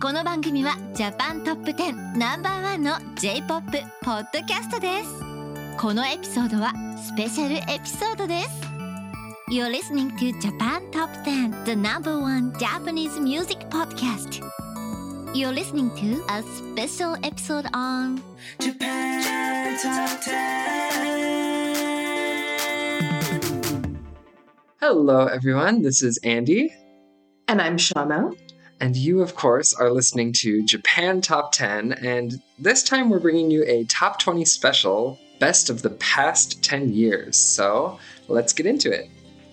この番組はジャパントップ10ナンバーワンの J-POP ポッドキャストです。このエピソードはスペシャルエピソードです。You're listening to Japan Top 10 The number one Japanese music podcast. You're listening to a special episode on Japan Top 10 Hello everyone, this is Andy. And I'm Shanna. And you, of course, are listening to Japan Top 10. And this time we're bringing you a Top 20 special, best of the past 10 years. So let's get into it.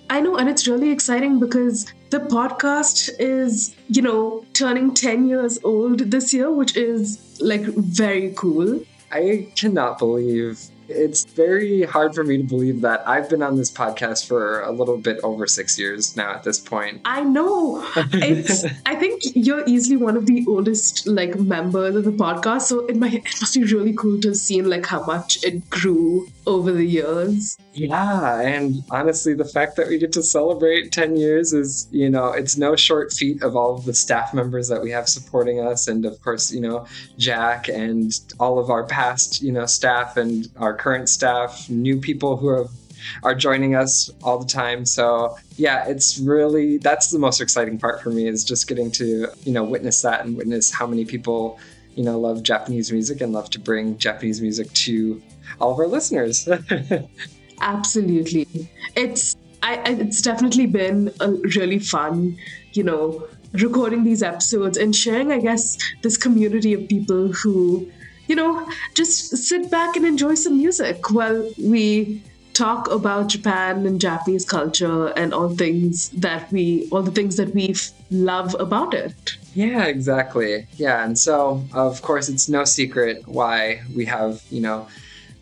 I know, and it's really exciting because the podcast is, you know, turning 10 years old this year, which is like very cool. I cannot believe it's very hard for me to believe that I've been on this podcast for a little bit over six years now at this point. I know. It's I think you're easily one of the oldest like members of the podcast. So it might it must be really cool to see like how much it grew over the years. Yeah, and honestly, the fact that we get to celebrate 10 years is, you know, it's no short feat of all of the staff members that we have supporting us. And of course, you know, Jack and all of our past, you know, staff and our current staff, new people who have are joining us all the time. So yeah, it's really that's the most exciting part for me is just getting to you know witness that and witness how many people you know love Japanese music and love to bring Japanese music to all of our listeners. Absolutely, it's I, it's definitely been a really fun, you know, recording these episodes and sharing, I guess, this community of people who, you know, just sit back and enjoy some music while we talk about Japan and Japanese culture and all things that we, all the things that we love about it. Yeah, exactly. Yeah, and so of course it's no secret why we have, you know,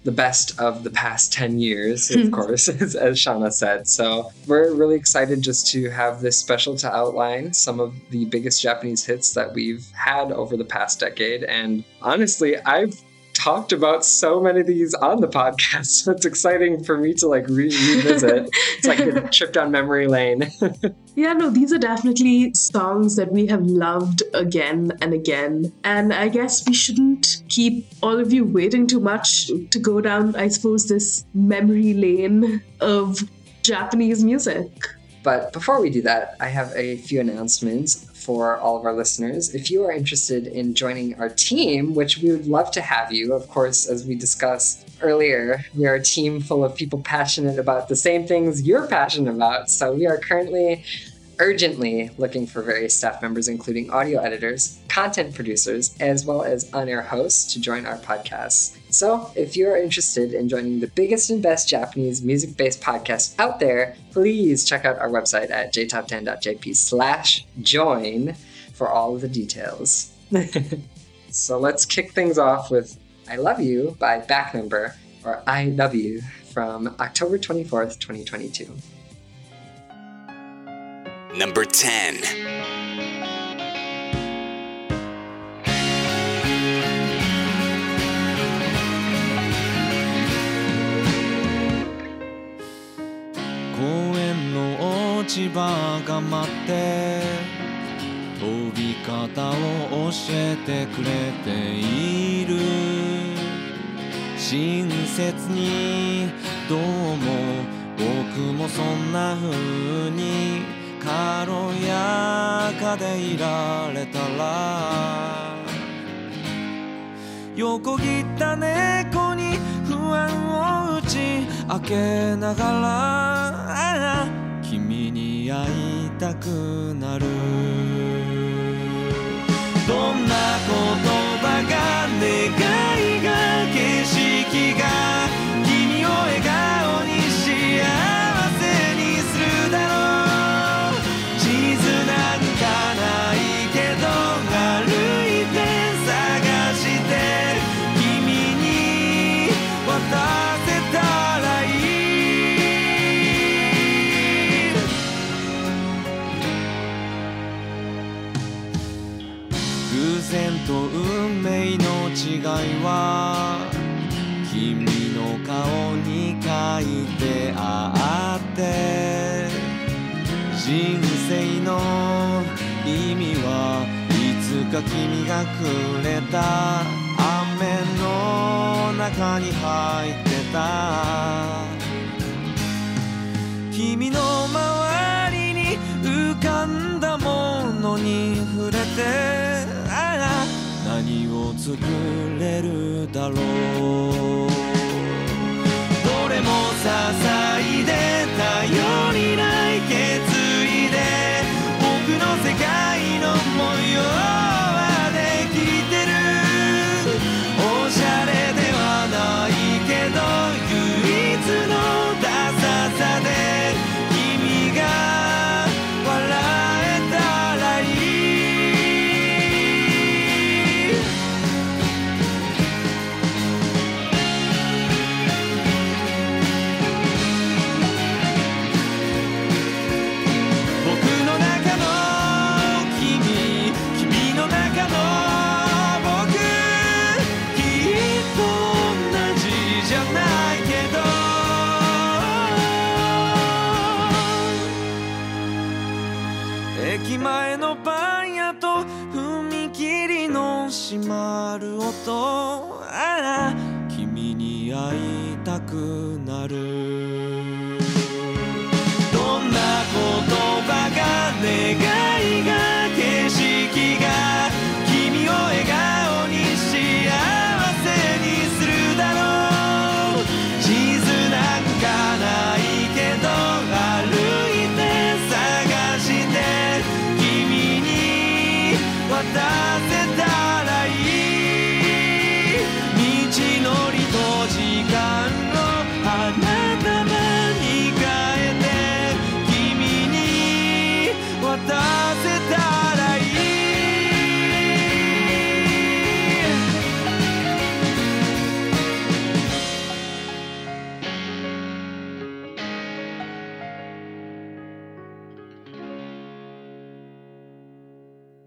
the best of the past 10 years, of mm-hmm. course, as, as Shanna said. So we're really excited just to have this special to outline some of the biggest Japanese hits that we've had over the past decade. And honestly, I've talked about so many of these on the podcast. So it's exciting for me to like re- revisit. it's like a trip down memory lane. yeah, no, these are definitely songs that we have loved again and again. And I guess we shouldn't keep all of you waiting too much to go down, I suppose, this memory lane of Japanese music. But before we do that, I have a few announcements for all of our listeners. If you are interested in joining our team, which we would love to have you, of course, as we discussed earlier, we are a team full of people passionate about the same things you're passionate about. So we are currently urgently looking for various staff members, including audio editors, content producers, as well as on air hosts to join our podcast. So, if you are interested in joining the biggest and best Japanese music based podcast out there, please check out our website at jtop10.jp slash join for all of the details. so, let's kick things off with I Love You by Back Number, or I Love You, from October 24th, 2022. Number 10.「公園の落ち葉が待って」「飛び方を教えてくれている」「親切にどうも僕もそんな風にやかでいられたら」横切った猫に不安を打ち明けながら。君に会いたくなる。どんな言葉が願いが景色がか君がくれた雨の中に入ってた。君の周りに浮かんだものに触れて。ああ何を作れるだろう。どれも支えで頼り So.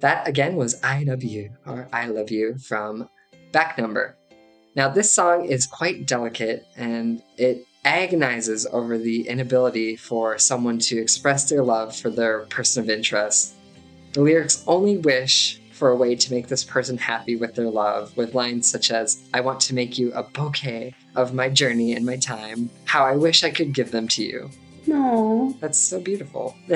That again was I Love You, or I Love You from Back Number. Now, this song is quite delicate and it agonizes over the inability for someone to express their love for their person of interest. The lyrics only wish for a way to make this person happy with their love, with lines such as, I want to make you a bouquet of my journey and my time. How I wish I could give them to you. No, That's so beautiful.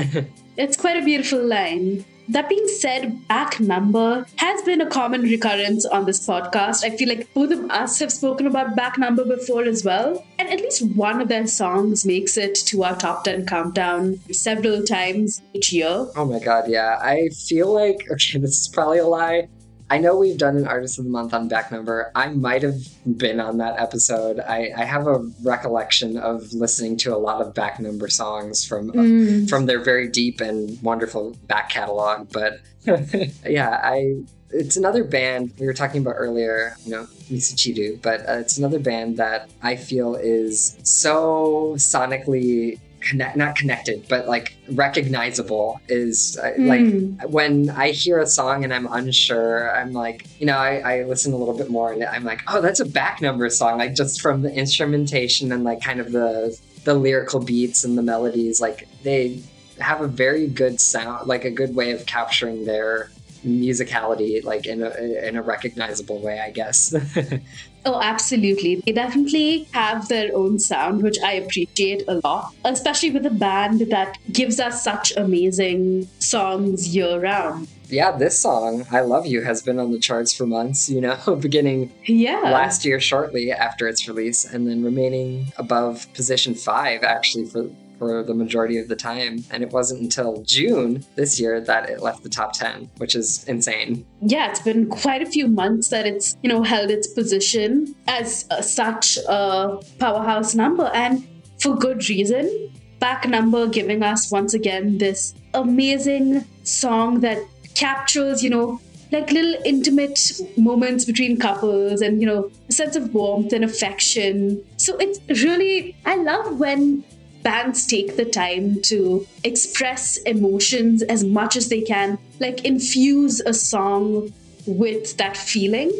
it's quite a beautiful line. That being said, back number has been a common recurrence on this podcast. I feel like both of us have spoken about back number before as well. And at least one of their songs makes it to our top 10 countdown several times each year. Oh my god, yeah. I feel like okay, this is probably a lie. I know we've done an artist of the month on back number. I might have been on that episode. I, I have a recollection of listening to a lot of back number songs from Mm. from their very deep and wonderful back catalog. But yeah, I it's another band we were talking about earlier, you know, Misuchiru, but uh, it's another band that I feel is so sonically connect not connected, but like recognizable is uh, like Mm. when I hear a song and I'm unsure, I'm like, you know, I, I listen a little bit more and I'm like, oh, that's a back number song, like just from the instrumentation and like kind of the the lyrical beats and the melodies, like they have a very good sound, like a good way of capturing their musicality, like in a in a recognizable way, I guess. Oh, absolutely. They definitely have their own sound, which I appreciate a lot, especially with a band that gives us such amazing songs year round. yeah, this song, "I Love You," has been on the charts for months. You know, beginning Yeah. last year shortly after its release and then remaining above position five actually for for the majority of the time and it wasn't until june this year that it left the top 10 which is insane yeah, it's been quite a few months that it's, you know, held its position as uh, such a powerhouse number and for good reason. Back number giving us once again this amazing song that captures, you know, like little intimate moments between couples and, you know, a sense of warmth and affection. So it's really, I love when bands take the time to express emotions as much as they can, like infuse a song with that feeling.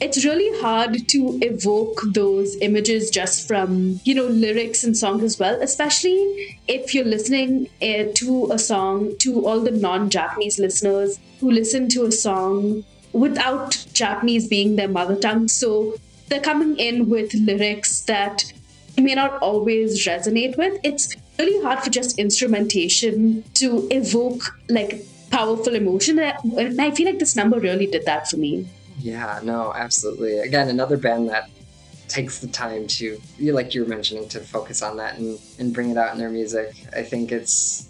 It's really hard to evoke those images just from, you know, lyrics and songs as well, especially if you're listening uh, to a song to all the non Japanese listeners who listen to a song without Japanese being their mother tongue. So they're coming in with lyrics that may not always resonate with. It's really hard for just instrumentation to evoke like powerful emotion. And I feel like this number really did that for me. yeah no absolutely again another band that takes the time to like you were mentioning to focus on that and and bring it out in their music i think it's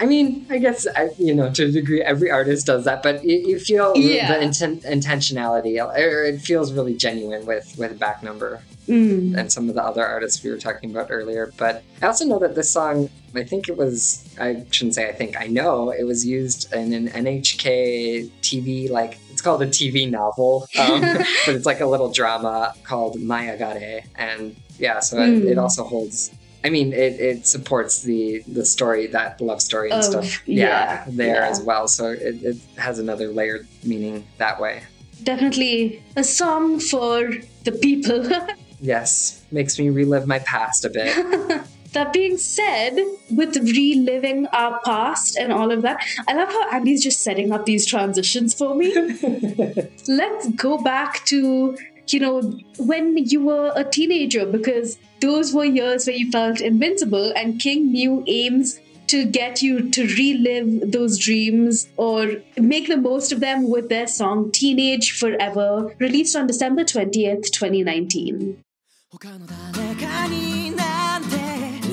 I mean, I guess I, you know to a degree, every artist does that, but you, you feel Yeah. the inten- intentionality, or it feels really genuine with with back number. Mm. and some of the other artists we were talking about earlier. But I also know that this song, I think it was, I shouldn't say I think, I know it was used in an NHK TV, like, it's called a TV novel, um, but it's like a little drama called Maiagare. And yeah, so it, it Mm. also holds. I mean, it, it supports the the story, that love story and stuff. yeah, there yeah. as well. So it, it has another layered meaning that way. Definitely a song for the people. Yes, makes me relive my past a bit. That being said, with reliving our past and all of that, I love how Andy's just setting up these transitions for me. Let's go back to, you know, when you were a teenager, because those were years where you felt invincible, and King Gnu aims to get you to relive those dreams or make the most of them with their song Teenage Forever, released on December 20th, 2019.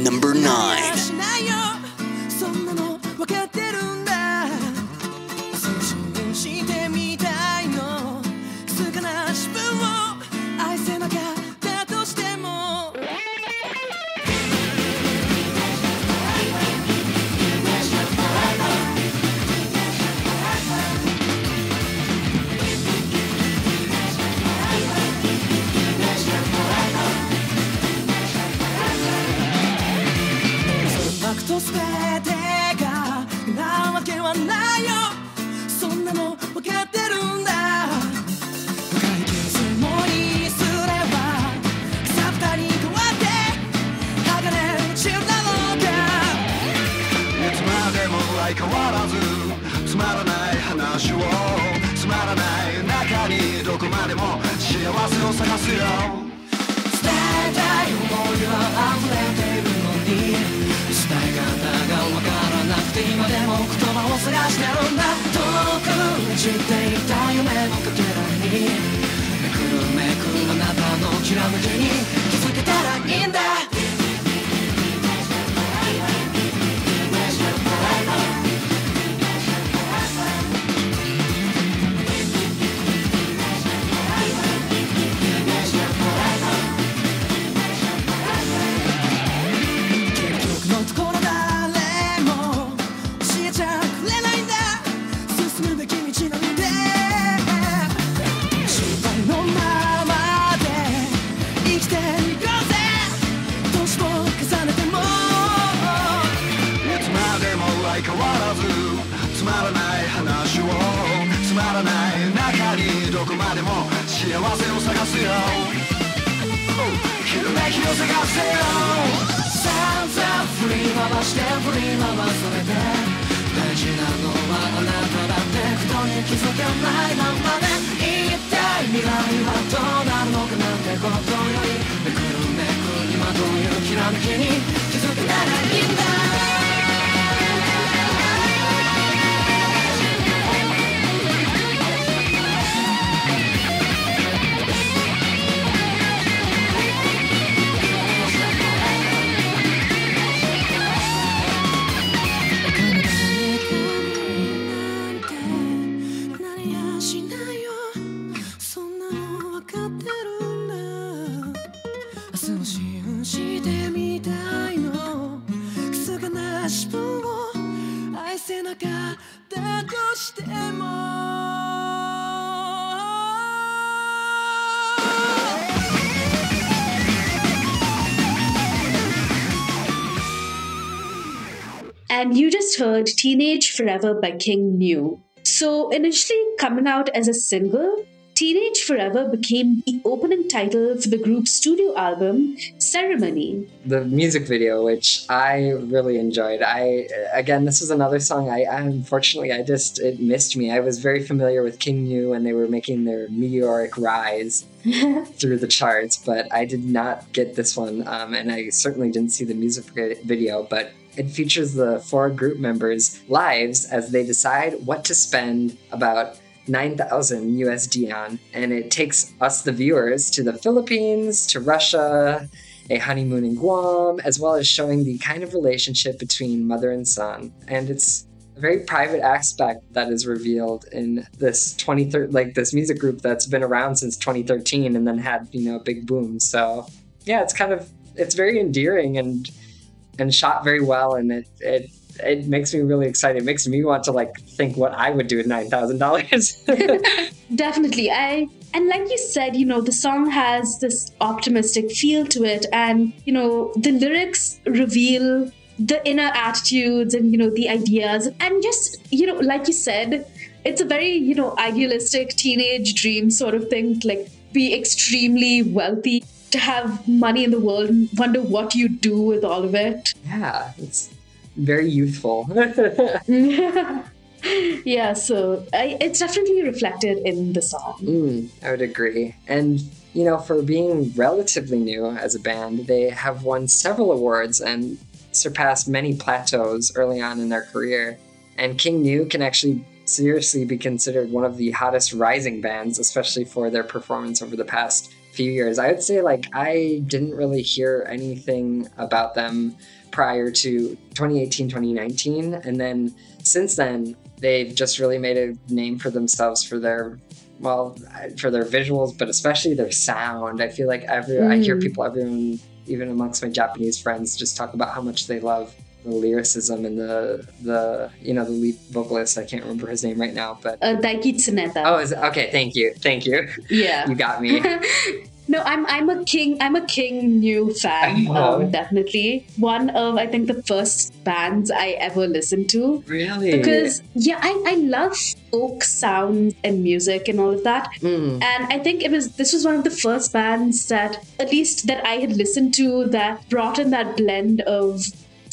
Number 9. バクと全てがなわけはないよ。そんなの分かってるんだ。深い傷もにすれば草二に変わって鋼落ちるだろうかいつまでも相変わらずつまらない話をつまらない中にどこまでも幸せを探すよ。伝えたい思いは溢れてしなのだ。遠くていた夢のかけらにめくるめくあなたのきらめきに気づけたらいいんだ。Just heard Teenage Forever by King Gnu. So, initially coming out as a single, Teenage Forever became the opening title for the group's studio album, Ceremony. the music video, which I really enjoyed. I again, this was another song. I, I unfortunately I just it missed me. I was very familiar with King Gnu when they were making their meteoric rise through the charts, but I did not get this one, um, and I certainly didn't see the music video. But it features the four group members' lives as they decide what to spend about 9,000 USD on, and it takes us, the viewers, to the Philippines, to Russia, a honeymoon in Guam, as well as showing the kind of relationship between mother and son. And it's a very private aspect that is revealed in this 2013, like this music group that's been around since 2013 and then had, you know, a big boom. So yeah, it's kind of, it's very endearing and, and shot very well. And it, it, it makes me really excited. It makes me want to like think what I would do with nine thousand dollars. Definitely. I and like you said, you know, the song has this optimistic feel to it and, you know, the lyrics reveal the inner attitudes and, you know, the ideas and just, you know, like you said, it's a very, you know, idealistic teenage dream sort of thing, like be extremely wealthy to have money in the world and wonder what you do with all of it. yeah, it's very youthful. yeah, so I, it's definitely reflected in the song. Mm, I would agree. And, you know, for being relatively new as a band, they have won several awards and surpassed many plateaus early on in their career. And King Gnu can actually seriously be considered one of the hottest rising bands, especially for their performance over the past few years. I would say, like, I didn't really hear anything about them prior to 2018, 2019. And then since then, they've just really made a name for themselves for their well for their visuals but especially their sound i feel like every i hear Mm. people everyone even amongst my japanese friends just talk about how much they love the lyricism and the the you know the lead vocalist i can't remember his name right now but Uh, Daiki Tsuneta. oh is it, okay thank you thank you yeah. you got me no, I'm I'm a King I'm a King Gnu fan. Oh. Um, definitely one of I think the first bands I ever listened to really because yeah I I love folk sounds and music and all of that. Mm. And I think it was this was one of the first bands that at least that I had listened to that brought in that blend of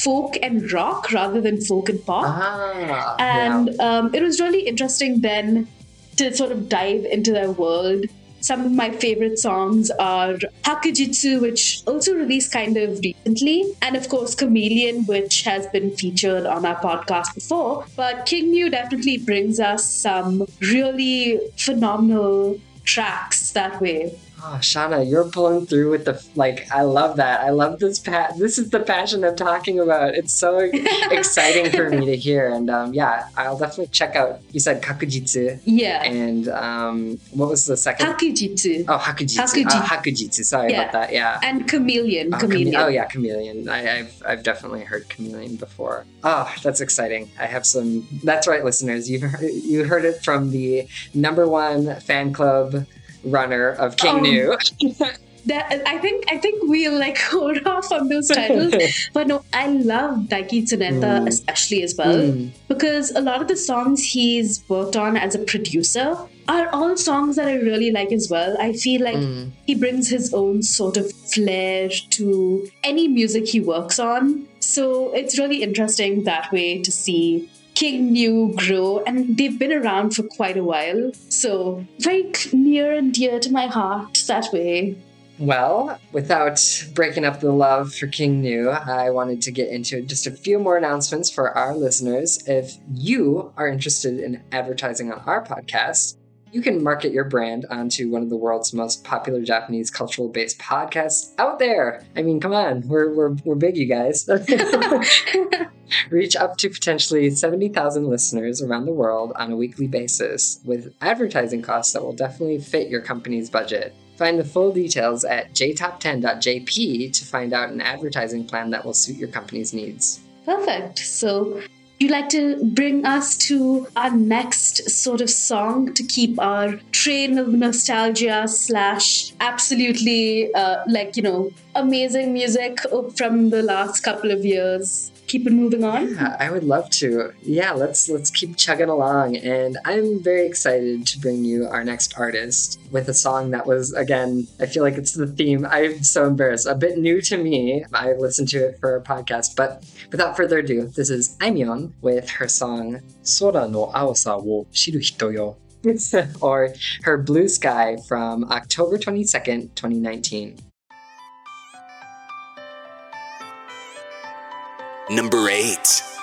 folk and rock rather than folk and pop. ah And um, it was really interesting then to sort of dive into their world some of my favorite songs are Hakujitsu, which also released kind of recently, and of course Chameleon, which has been featured on our podcast before. But King Gnu definitely brings us some really phenomenal tracks that way. Oh, Shanna, you're pulling through with the like. I love that. I love this. Pa- this is the passion I'm talking about. It's so exciting for me to hear. And um, yeah, I'll definitely check out. You said kakujitsu. Yeah. And um, what was the second? Hakujitsu. Oh, hakujitsu. Hakuji- Oh, hakujitsu. Sorry Yeah. about that. Yeah. And Chameleon. Oh, chame- Chameleon. oh yeah, chameleon. I, I've I've definitely heard chameleon before. Oh, that's exciting. I have some. That's right, listeners. You heard, you heard it from the number one fan club runner of King Oh. Gnu. That, I think I think we'll like hold off on those titles. but no, I love Daiki Tsuneta Mm. especially as well. Mm. Because a lot of the songs he's worked on as a producer are all songs that I really like as well. I feel like Mm. he brings his own sort of flair to any music he works on. So it's really interesting that way to see King Gnu grow, and they've been around for quite a while. So very near and dear to my heart that way. Well, without breaking up the love for King Gnu, I wanted to get into just a few more announcements for our listeners. If you are interested in advertising on our podcast, you can market your brand onto one of the world's most popular Japanese cultural based podcasts out there. I mean, come on, we're, we're, we're big, you guys. Reach up to potentially 70,000 listeners around the world on a weekly basis with advertising costs that will definitely fit your company's budget. Find the full details at jtop10.jp to find out an advertising plan that will suit your company's needs. Perfect. So, you'd like to bring us to our next sort of song to keep our train of nostalgia slash absolutely uh, like you know amazing music from the last couple of years keep it moving on? Yeah, I would love to. Yeah, let's let's keep chugging along. And I'm very excited to bring you our next artist with a song that was again, I feel like it's the theme. I'm so embarrassed. A bit new to me. I listened to it for a podcast, but without further ado, this is Aimyon with her song Sora no Aosa wo Shiru Hito yo. Uh, or her blue sky from October 22nd, 2019. Number 8.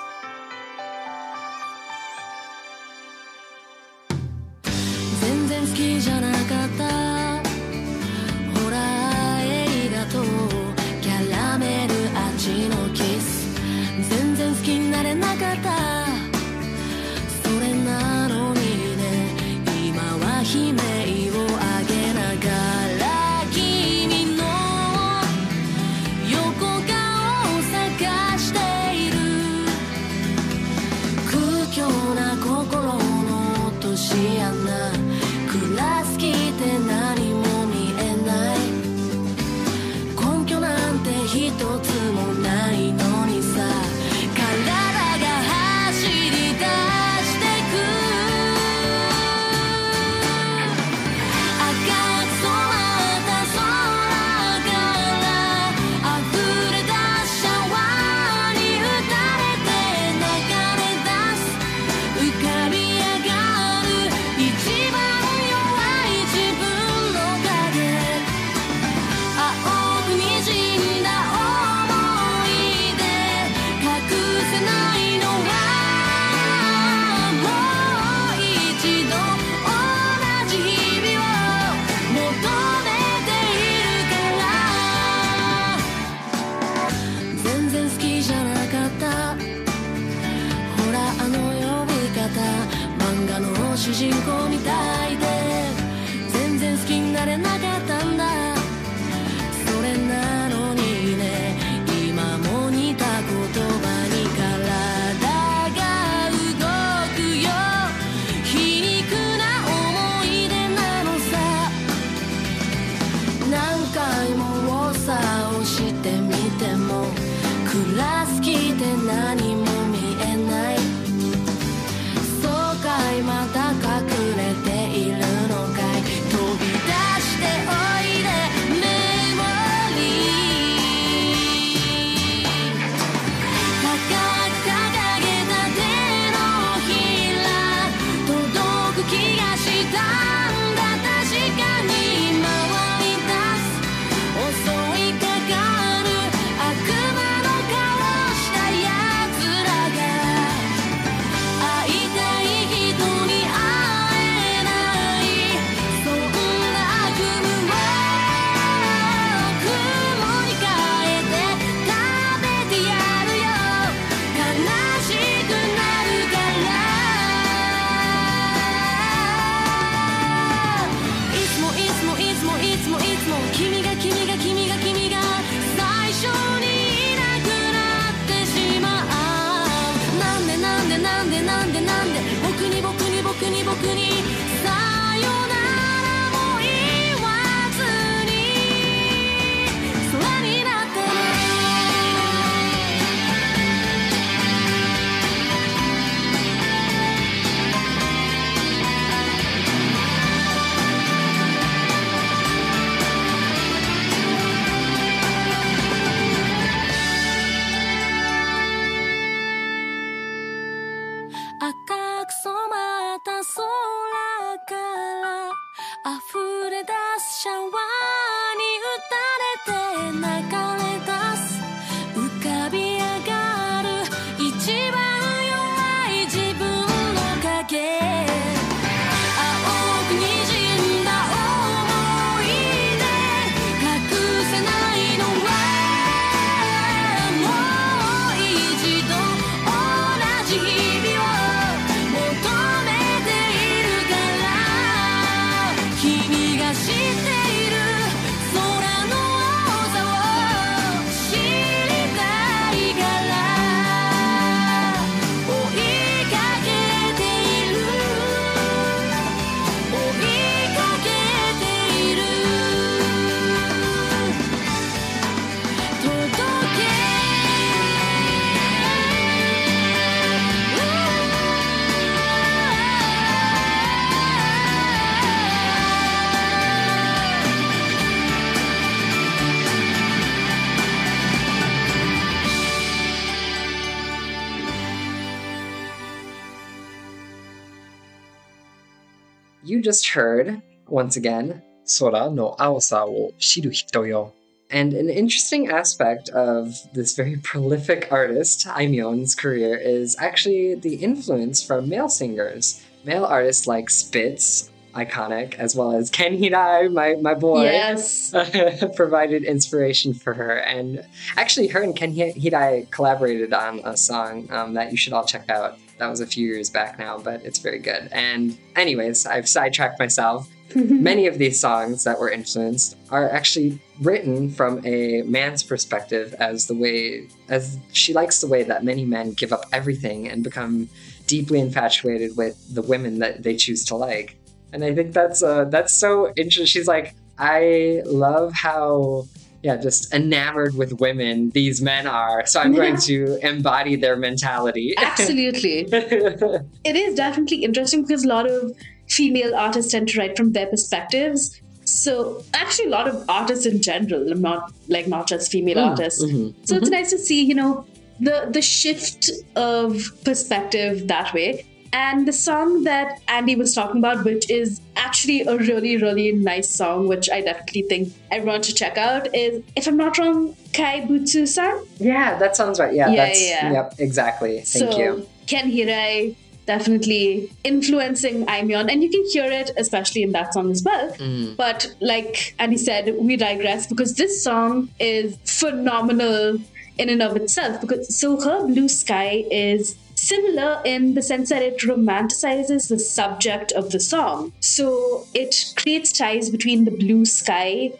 just heard, once again, Sora no Aosa wo shiru hito yo. And an interesting aspect of this very prolific artist, Aimyon's career, is actually the influence from male singers. Male artists like Spitz, iconic, as well as Ken Hirai, my, my boy, yes. provided inspiration for her. And actually, her and Ken Hirai collaborated on a song um, that you should all check out that was a few years back now, but it's very good. And, anyways, I've sidetracked myself. Many of these songs that were influenced are actually written from a man's perspective as the way as she likes the way that many men give up everything and become deeply infatuated with the women that they choose to like. And I think that's uh that's so interesting. She's like, I love how yeah, just enamored with women these men are. So I'm going to embody their mentality. Absolutely. it is definitely interesting because a lot of female artists tend to write from their perspectives. So actually, a lot of artists in general, not like not just female Mm, artists. mhm, So it's nice to see, you know, the the shift of perspective that way. And the song that Andy was talking about, which is actually a really, really nice song, which I definitely think everyone should check out, is, if I'm not wrong, Kaibutsu-san? Yeah, that sounds right. Yeah, Yeah, that's yeah. yep, exactly. Thank so, you. Ken Hirai definitely influencing Aimyon, and you can hear it especially in that song as well. Mm. But like Andy said, we digress because this song is phenomenal in and of itself. Because so her blue sky is similar in the sense that it romanticizes the subject of the song. So it creates ties between the blue sky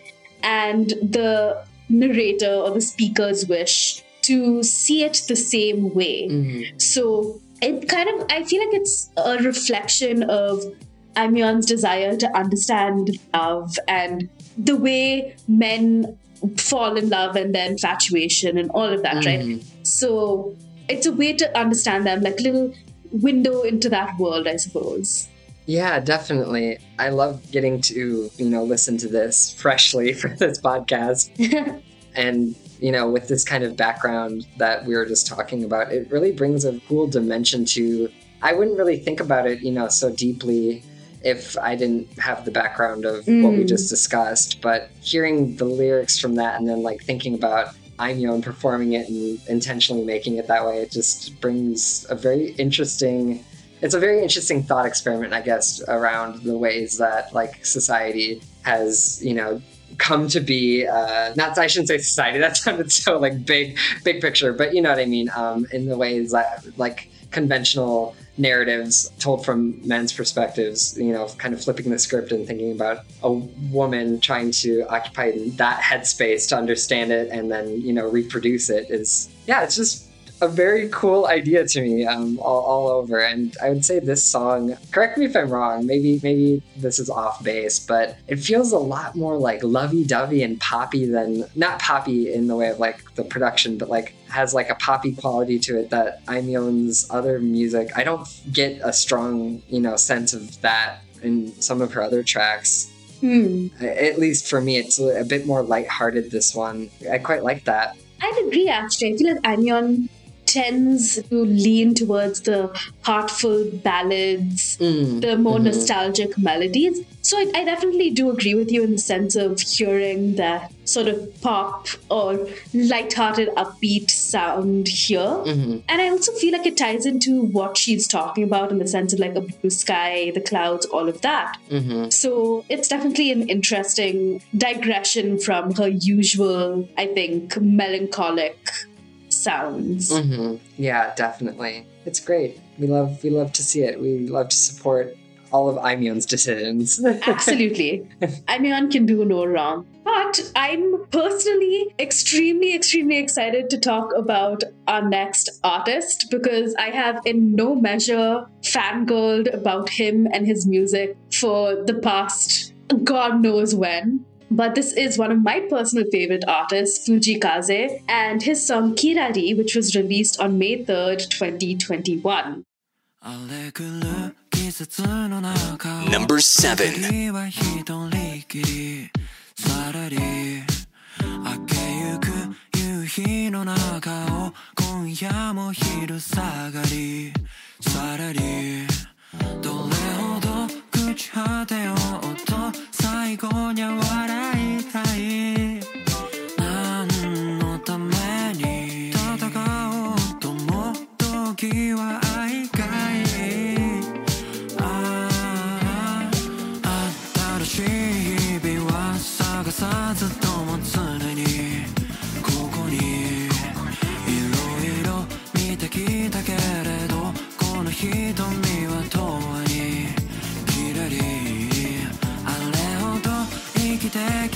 and the narrator or the speaker's wish to see it the same way. Mm-hmm. So it kind of, I feel like it's a reflection of Aimyon's desire to understand love and the way men fall in love and their infatuation and all of that, right? Mm-hmm. So it's a way to understand them, like a little window into that world, I suppose. Yeah, definitely. I love getting to, you know, listen to this freshly for this podcast. and, you know, with this kind of background that we were just talking about, it really brings a cool dimension to. I wouldn't really think about it, you know, so deeply if I didn't have the background of what we Mm. just discussed. But hearing the lyrics from that and then like thinking about Aimyon performing it and intentionally making it that way, it just brings a very interesting it's a very interesting thought experiment, I guess, around the ways that like society has, you know, come to be. Uh, not I shouldn't say society. That sounded so like big, big picture, but you know what I mean. Um, in the ways that like conventional narratives told from men's perspectives, you know, kind of flipping the script and thinking about a woman trying to occupy that headspace to understand it and then you know reproduce it is yeah, it's just a very cool idea to me um, all, all over. And I would say this song, correct me if I'm wrong, maybe maybe this is off base, but it feels a lot more like lovey-dovey and poppy than not poppy in the way of like the production, but like has like a poppy quality to it that Aimyon's other music. I don't get a strong, you know, sense of that in some of her other tracks. Hmm. At least for me, it's a bit more lighthearted. This one, I quite like that. I'd agree actually. I feel like Aimyon tends to lean towards the heartful ballads, Mm, the more mhm. nostalgic melodies. So I, I definitely do agree with you in the sense of hearing that sort of pop or light-hearted, upbeat sound here. Mhm. And I also feel like it ties into what she's talking about in the sense of like a blue sky, the clouds, all of that. Mhm. So it's definitely an interesting digression from her usual, I think, melancholic sounds. hmm Yeah, definitely. It's great. We love we love to see it. We love to support all of Aimyon's decisions. Absolutely. Aimyon can do no wrong. But I'm personally extremely, extremely excited to talk about our next artist because I have in no measure fangirled about him and his music for the past God knows when. But this is one of my personal favorite artists, Fujii Kaze, and his song Kirari, which was released on May 3rd, 2021. Number seven. 最後に笑いたい。何のために戦おうとも時は愛かい。ああ新しい日々は探さず。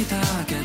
だけ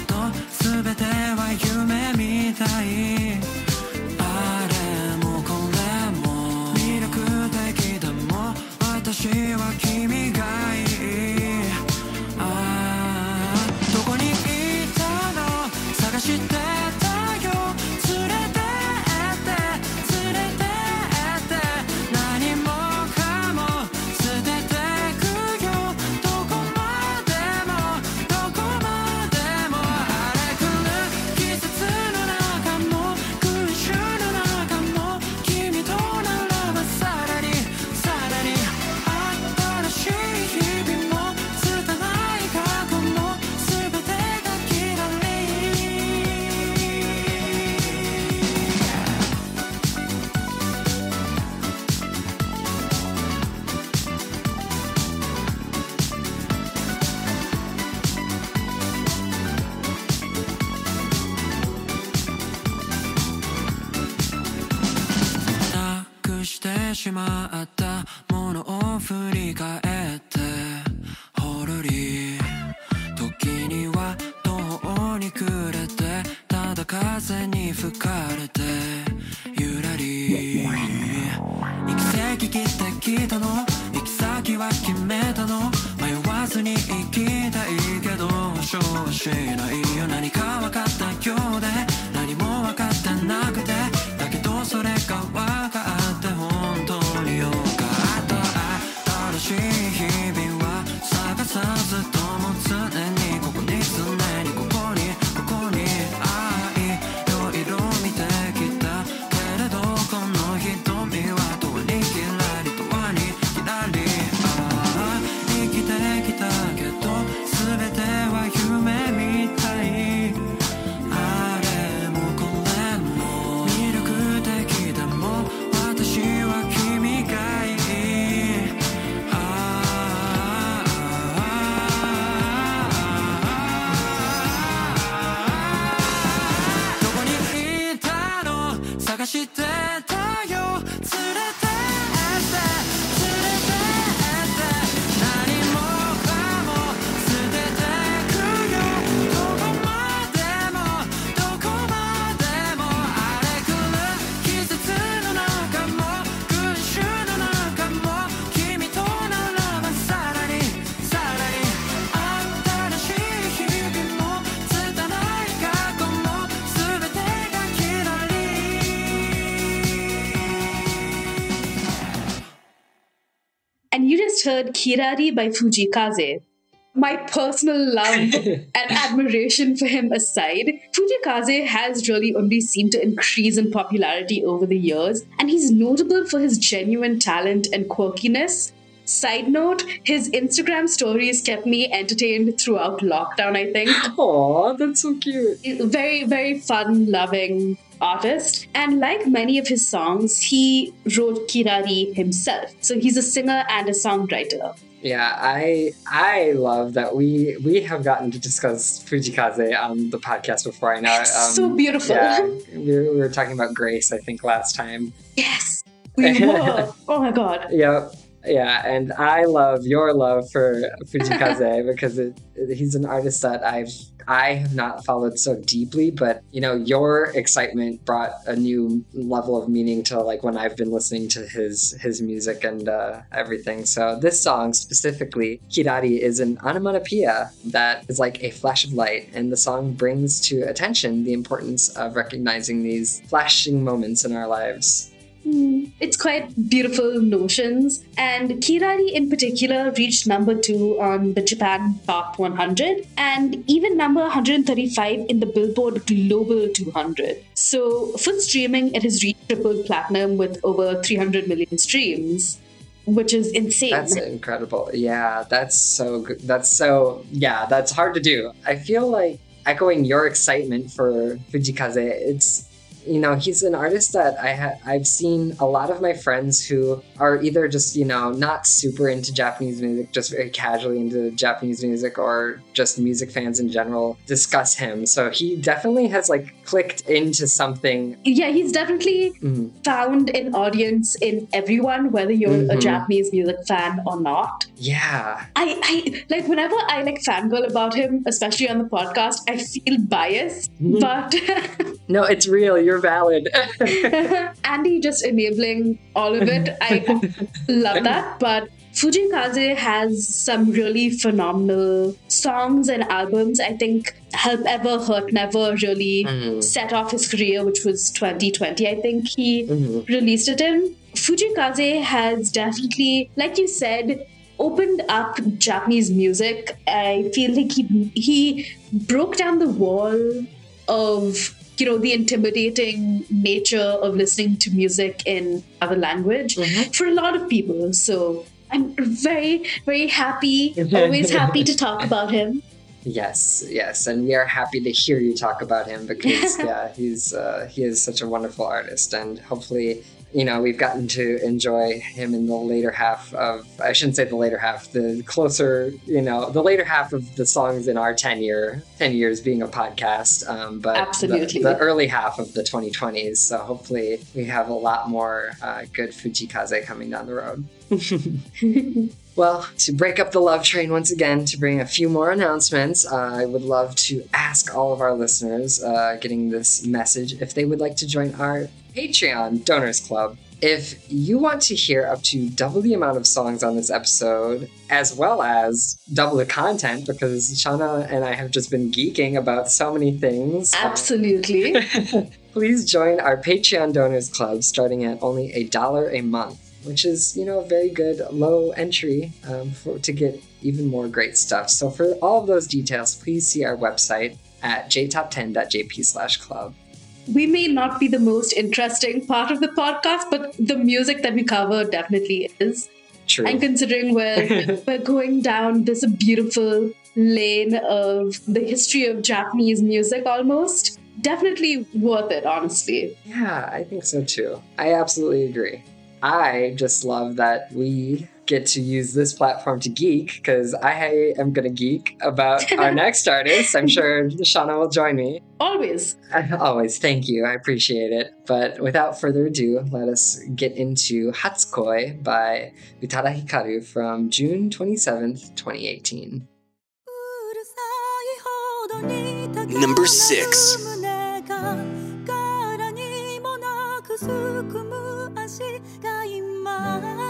And you just heard Kirari by Fujii Kaze. My personal love and admiration for him aside, Fujii Kaze has really only seemed to increase in popularity over the years, and he's notable for his genuine talent and quirkiness. Side note, his Instagram stories kept me entertained throughout lockdown, I think. Aw, that's so cute. Very, very fun loving artist. And like many of his songs, he wrote Kirari himself. So he's a singer and a songwriter. Yeah, I I love that we we have gotten to discuss Fujii Kaze on the podcast before. I know. Um, so beautiful. Yeah, we were, we were talking about Grace, I think, last time. Yes, we were. oh my god. Yep. Yeah, and I love your love for Fujii Kaze because it, it, he's an artist that I've I have not followed so deeply, but you know, your excitement brought a new level of meaning to like when I've been listening to his his music and uh, everything. So this song specifically, Kirari, is an onomatopoeia that is like a flash of light, and the song brings to attention the importance of recognizing these flashing moments in our lives. Mm, it's quite beautiful notions. And Kirari in particular reached number two on the Japan Top 100 and even number 135 in the Billboard Global 200. So for streaming, it has reached triple platinum with over 300 million streams. Which is insane. That's incredible. Yeah, that's so good. That's so, yeah, that's hard to do. I feel like echoing your excitement for Fujii Kaze, it's you know, he's an artist that I ha- I've seen a lot of my friends who are either just, you know, not super into Japanese music, just very casually into Japanese music or just music fans in general discuss him. So he definitely has like clicked into something. Yeah, he's definitely mm-hmm. found an audience in everyone, whether you're mm-hmm. a Japanese music fan or not. Yeah. I, I like whenever I like fangirl about him, especially on the podcast, I feel biased. Mm-hmm. But No, it's real. You're valid. Andy just enabling all of it. I love that. But Fujii Kaze has some really phenomenal songs and albums. I think Help Ever Hurt Never really mm-hmm. set off his career, which was 2020. I think he mm-hmm. released it in. Fujii Kaze has definitely, like you said, opened up Japanese music. I feel like he he broke down the wall of you know the intimidating nature of listening to music in other language mm-hmm. for a lot of people so i'm very very happy always happy to talk about him yes yes and we are happy to hear you talk about him because yeah he's uh, he is such a wonderful artist and hopefully you know, we've gotten to enjoy him in the later half of, I shouldn't say the later half, the closer, you know, the later half of the songs in our 10 year, 10 years being a podcast. Um, but Absolutely. The, the, early half of the 2020s. So hopefully we have a lot more uh, good Fujii Kaze coming down the road. Well, to break up the love train once again, to bring a few more announcements, uh, I would love to ask all of our listeners uh, getting this message if they would like to join our Patreon Donors Club. If you want to hear up to double the amount of songs on this episode, as well as double the content, because Shanna and I have just been geeking about so many things. Absolutely. please join our Patreon Donors Club starting at only a dollar a month which is you know a very good low entry um, for, to get even more great stuff. So for all of those details, please see our website at jtop10.jp slash club. We may not be the most interesting part of the podcast, but the music that we cover definitely is. True. And considering we're, we're going down this beautiful lane of the history of Japanese music almost, definitely worth it, honestly. Yeah, I think so too. I absolutely agree. I just love that we get to use this platform to geek because I am going to geek about our next artist. I'm sure Shanna will join me. Always. Always. Thank you. I appreciate it. But without further ado, let us get into Hatsukoi by Utada Hikaru from June 27th, 2018. Number 6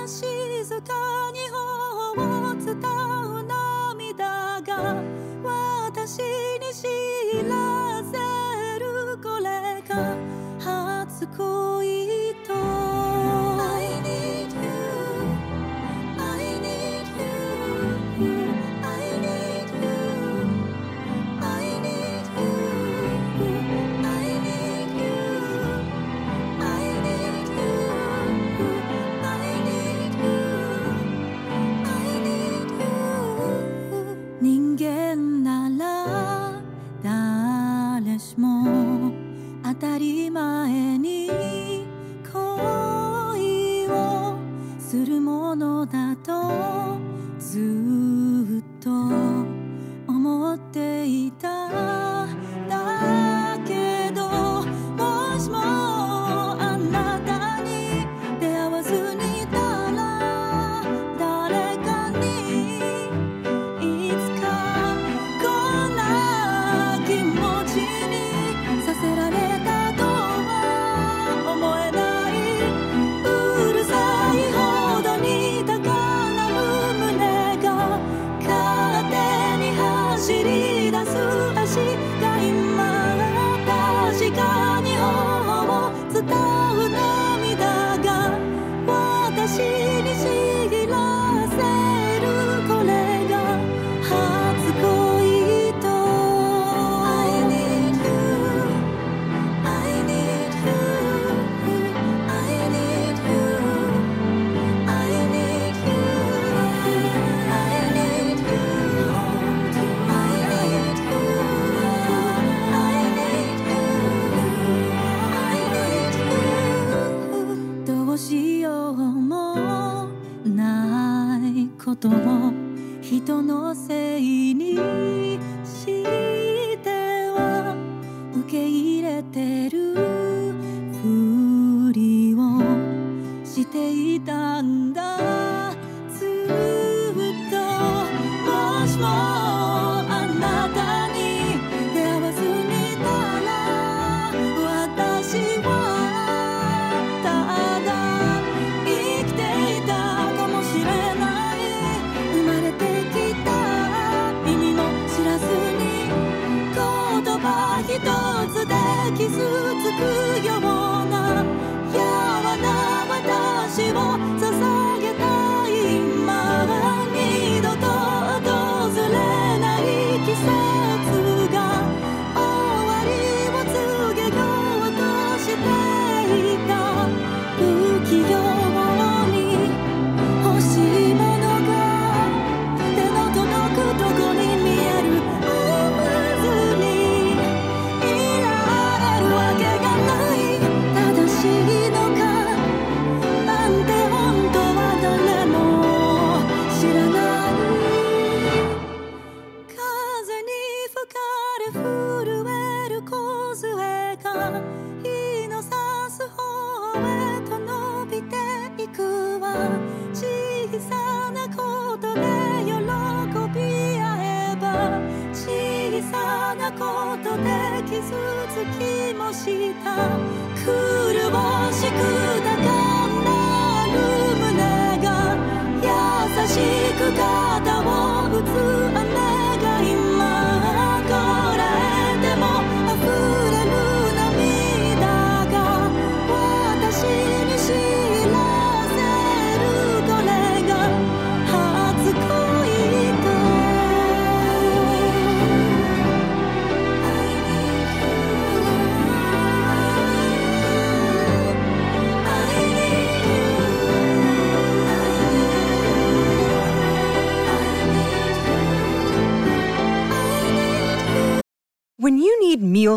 静かに頬を伝う涙が私に知らせるこれが初恋。たり前に恋をするものだとずっと思っていた。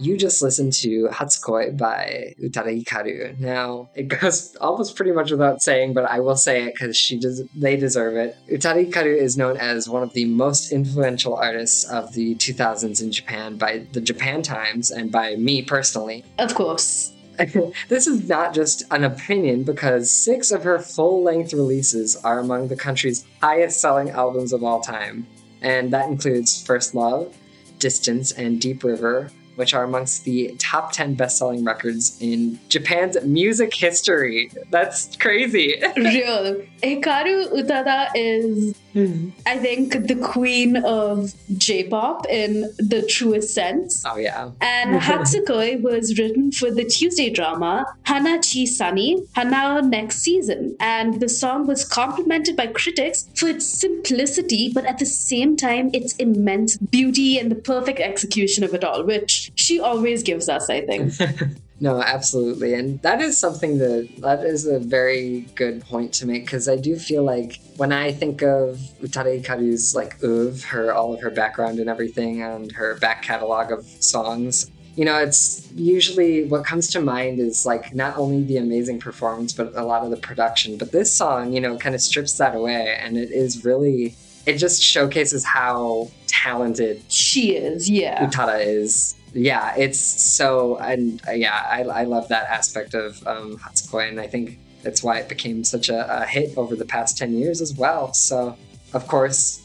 You just listened to Hatsukoi by Utada Hikaru. Now, it goes almost pretty much without saying, but I will say it because she does, they deserve it. Utada Hikaru is known as one of the most influential artists of the 2000s in Japan by the Japan Times and by me personally. Of course. this is not just an opinion because six of her full length releases are among the country's highest selling albums of all time. And that includes First Love, Distance, and Deep River, which are amongst the top 10 best selling records in Japan's music history. That's crazy. Real. Eh, Hikaru Utada is, Hmm. I think, the queen of J pop in the truest sense. Oh, yeah. And mm-hmm. Hatsukoi was written for the Tuesday drama Hana Chi Sunny, Hana Next Season. And the song was complimented by critics for its simplicity, but at the same time, its immense beauty and the perfect execution of it all, which she always gives us, I think. No, absolutely. And that is something that that is a very good point to make because I do feel like when I think of Utada Hikaru's like oeuvre, her all of her background and everything and her back catalog of songs, you know, it's usually what comes to mind is like not only the amazing performance but a lot of the production. But this song, you know, kind of strips that away and it is really it just showcases how talented she is, yeah. Utada is yeah, it's so, and uh, yeah, I, I love that aspect of um, Hatsukoi, and I think that's why it became such a, a hit over the past 10 years as well. So, of course,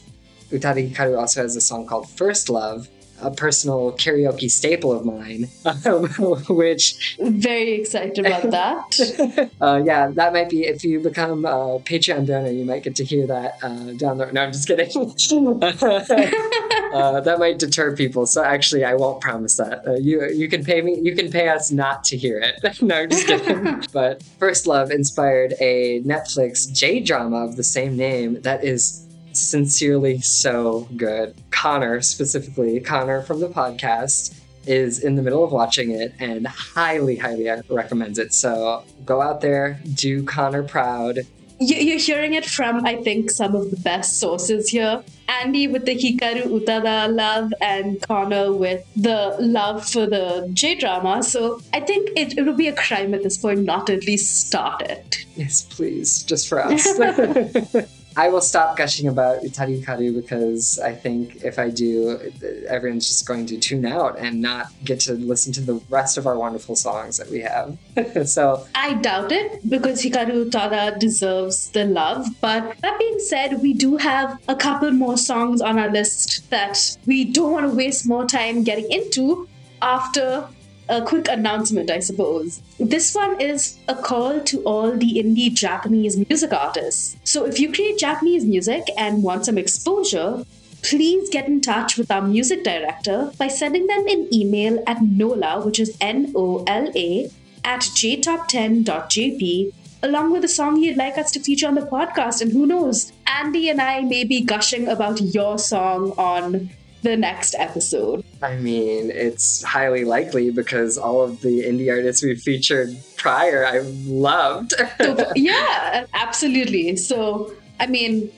Utada Hikaru also has a song called First Love, a personal karaoke staple of mine, which Very excited about that. uh, yeah, that might be if you become a Patreon donor, you might get to hear that uh, down the. No, I'm just kidding. uh, that might deter people. So actually, I won't promise that. Uh, you you can pay me. You can pay us not to hear it. no, I'm just kidding. but First Love inspired a Netflix J drama of the same name that is sincerely so good. Connor specifically, Connor from the podcast is in the middle of watching it and highly, highly recommends it. So go out there, do Connor proud. You- You're hearing it from, I think, some of the best sources here. Andy with the Hikaru Utada love and Connor with the love for the J drama. So I think it, it would be a crime at this point not to at least start it. Yes, please, just for us. I will stop gushing about Utada Hikaru because I think if I do, everyone's just going to tune out and not get to listen to the rest of our wonderful songs that we have. so I doubt it because Hikaru Utada deserves the love. But that being said, we do have a couple more songs on our list that we don't want to waste more time getting into after a quick announcement, I suppose. This one is a call to all the indie Japanese music artists. So if you create Japanese music and want some exposure, please get in touch with our music director by sending them an email at NOLA, which is N O L A, at jtop10.jp, along with a song you'd like us to feature on the podcast. And who knows, Andy and I may be gushing about your song on the next episode. I mean, it's highly likely because all of the indie artists we featured prior, I've loved. So, yeah, absolutely. So, I mean,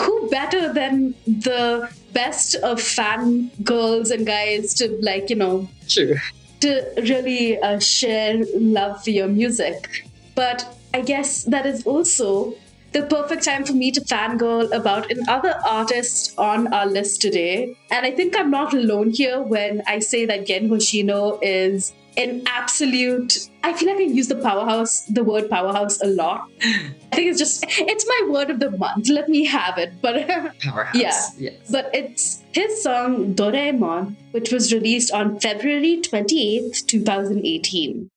who better than the best of fan girls and guys to, like, you know, True. to really uh, share love for your music. But I guess that is also the perfect time for me to fangirl about another artist on our list today. And I think I'm not alone here when I say that Gen Hoshino is an absolute I feel like I use the powerhouse, the word powerhouse a lot. I think it's just it's my word of the month. Let me have it. But Powerhouse. yeah. Yes. But it's his song Doraemon, which was released on February 28th, 2018.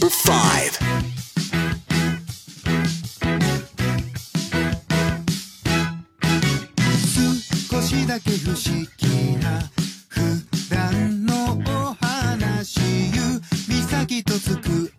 number five. Thank you.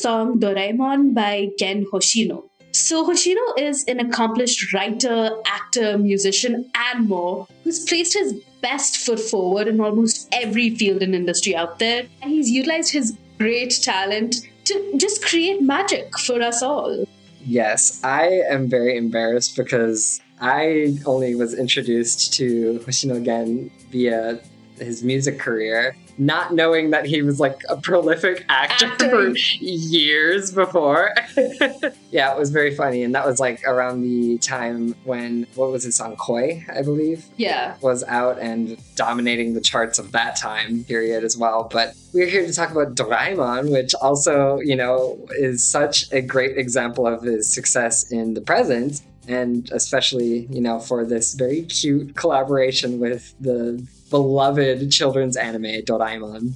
Song Doraemon by Gen Hoshino. So, Hoshino is an accomplished writer, actor, musician, and more who's placed his best foot forward in almost every field and industry out there. And he's utilized his great talent to just create magic for us all. Yes, I am very embarrassed because I only was introduced to Hoshino Gen via his music career, not knowing that he was like a prolific actor for years before. yeah, it was very funny. And that was like around the time when, what was his song, Koi, I believe? Yeah. Was out and dominating the charts of that time period as well. But we're here to talk about Doraemon, which also, you know, is such a great example of his success in the present and especially you know for this very cute collaboration with the beloved children's anime Doraemon.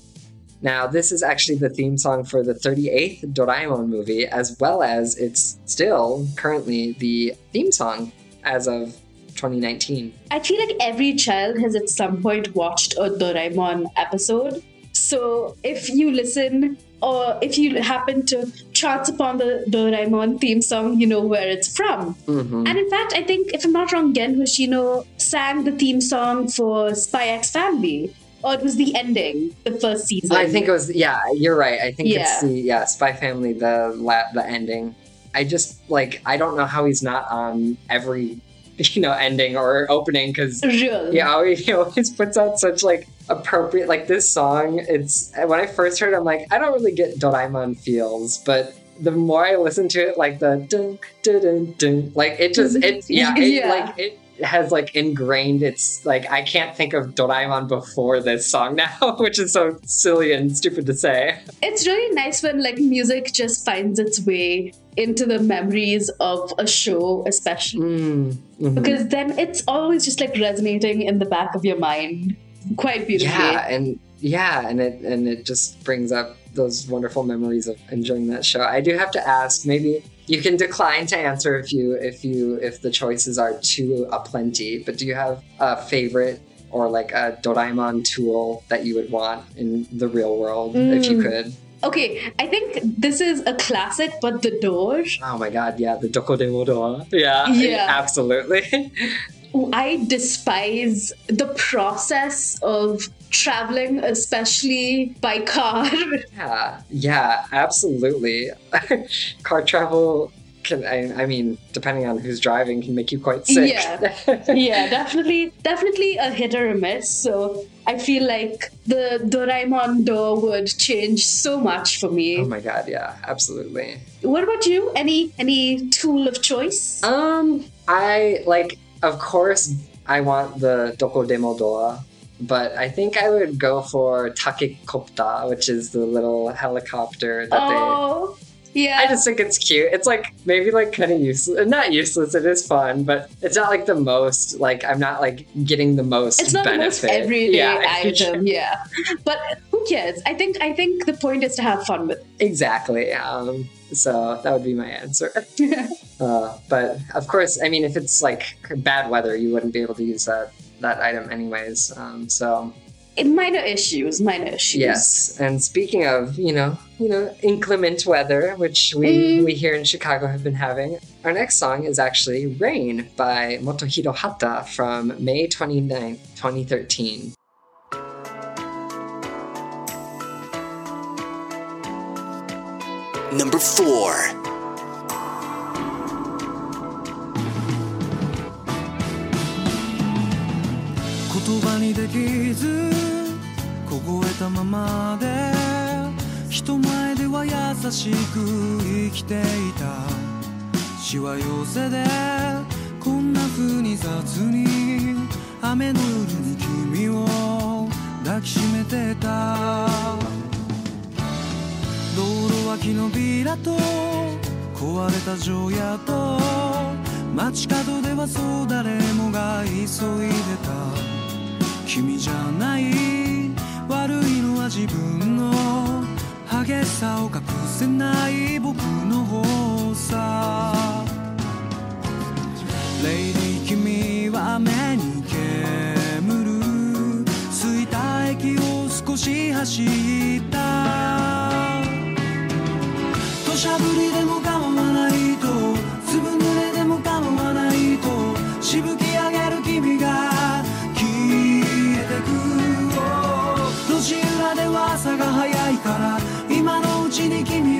Now, this is actually the theme song for the 38th Doraemon movie, as well as it's still currently the theme song as of 2019. I feel like every child has at some point watched a Doraemon episode. So if you listen or if you happen to chance upon the Doraemon theme song, you know where it's from. Mm-hmm. And in fact, I think, if I'm not wrong, Gen Hoshino sang the theme song for Spy X Family. Or it was the ending, the first season. I think it was, yeah, you're right. I think Yeah. it's the, yeah, Spy Family, the, la- the ending. I just, like, I don't know how he's not on every, you know, ending or opening because Real. Yeah, he always puts out such like appropriate like this song. It's when I first heard, it, I'm like, I don't really get Doraemon feels, but the more I listen to it, like the dun dun dun, dun like it just it yeah, it, Yeah. like it has like ingrained. It's like I can't think of Doraemon before this song now, which is so silly and stupid to say. It's really nice when like music just finds its way into the memories of a show, especially. mhm. Because then it's always just like resonating in the back of your mind quite beautifully. Yeah, and yeah, and it and it just brings up those wonderful memories of enjoying that show. I do have to ask, maybe you can decline to answer if you if you if the choices are too aplenty, but do you have a favorite or like a Doraemon tool that you would want in the real world if you Mm. could? Okay, I think this is a classic, but the door. Oh my god, yeah, the Doko Dokodemo door. Yeah, Yeah. absolutely. I despise the process of traveling, especially by car. Yeah, yeah, absolutely. Car travel can, I, I mean, depending on who's driving, can make you quite sick. Yeah. yeah, definitely, definitely a hit or a miss. So I feel like the Doraemon door would change so much for me. oh my god, yeah, absolutely. What about you? Any any tool of choice? Um, I like, of course, I want the Doko Demo Doa, but I think I would go for Takekopta, which is the little helicopter that they. oh, yeah. I just think it's cute. It's like maybe like kind of useless. Not useless. It is fun, but it's not like the most. Like I'm not like getting the most. it's not the most benefit. everyday Yeah. item, yeah. But who cares? I think I think the point is to have fun with. Exactly. Um, so that would be my answer. uh, but of course, I mean, if it's like bad weather, you wouldn't be able to use that that item anyways. Um, so In minor issues, minor issues. yes. And speaking of, you know, you know, inclement weather, which we Mm. we here in Chicago have been having. Our next song is actually "Rain" by Motohiro Hata from May 29, 2013. Number four. できず「凍えたままで人前では優しく生きていた」「しわ寄せでこんなふうに雑に雨の夜に君を抱きしめてた」道路脇のビラと壊れた城屋と街角ではそう誰もが急いでた。君じゃない悪いのは自分の。激しさを隠せない僕の方さ。レイディ君は目に煙る。着いた駅を少し走った。土砂降りでも構わないと粒濡れでも構わないとしぶき上げる君が消えてく路地裏では朝が早いから今のうちに君を。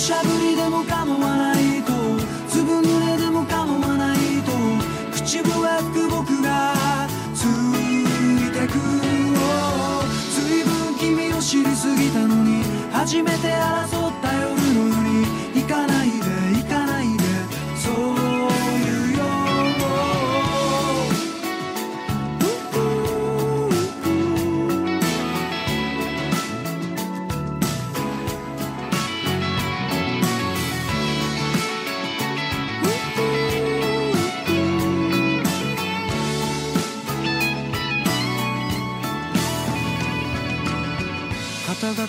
しゃぶりでも構わないと。つぶ濡れでも構わないと。口笛吹く僕がついてくずいぶん君を知りすぎたのに初めて争う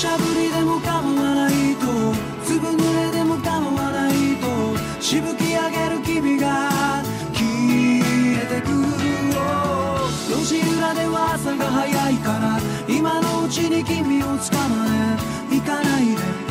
しゃぶりでも構わないとずぶ濡れでも構わないとしぶき上げる君が消えてく路地裏では朝が早いから今のうちに君を捕まえ。行かないで。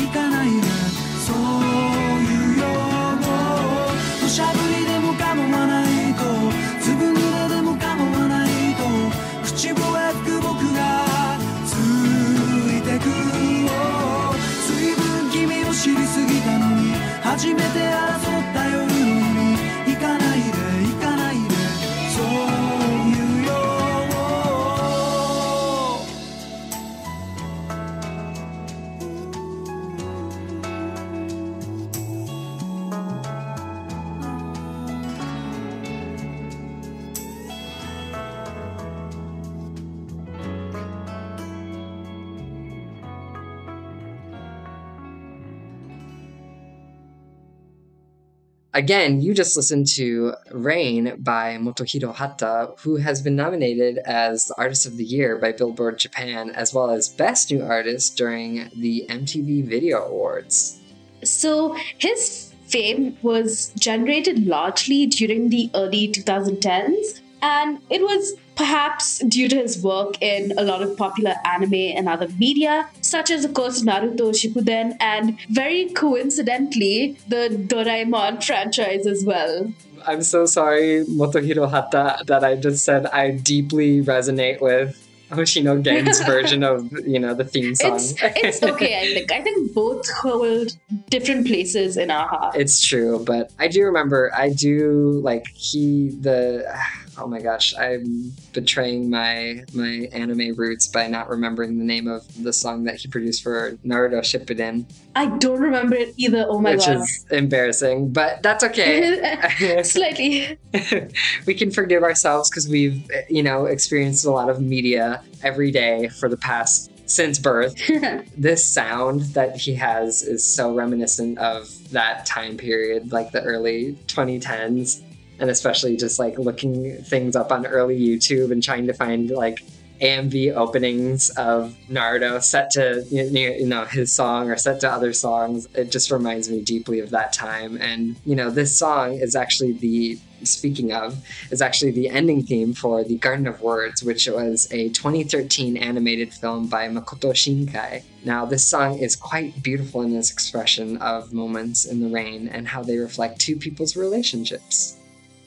Again, you just listened to Rain by Motohiro Hata, who has been nominated as Artist of the Year by Billboard Japan, as well as Best New Artist during the MTV Video Awards. So his fame was generated largely during the early 2010s, and it was perhaps due to his work in a lot of popular anime and other media, such as, of course, Naruto Shippuden, and very coincidentally, the Doraemon franchise as well. I'm so sorry, Motohiro Hata, that I just said I deeply resonate with Oh, Hoshino Gen's version of, you know, the theme song. It's, it's okay, I think. I think both hold different places in our heart. It's true, but I do remember, I do, like, he, the, oh my gosh, I'm betraying my my anime roots by not remembering the name of the song that he produced for Naruto Shippuden, I don't remember it either. Oh my which god. is embarrassing, but that's okay. Slightly. we can forgive ourselves because we've, you know, experienced a lot of media every day for the past since birth. this sound that he has is so reminiscent of that time period, like the early 2010s, and especially just like looking things up on early YouTube and trying to find like AMV openings of Naruto set to you know his song or set to other songs. It just reminds me deeply of that time. And you know, this song is actually the speaking of is actually the ending theme for The Garden of Words, which was a 2013 animated film by Makoto Shinkai. Now, this song is quite beautiful in its expression of moments in the rain and how they reflect two people's relationships,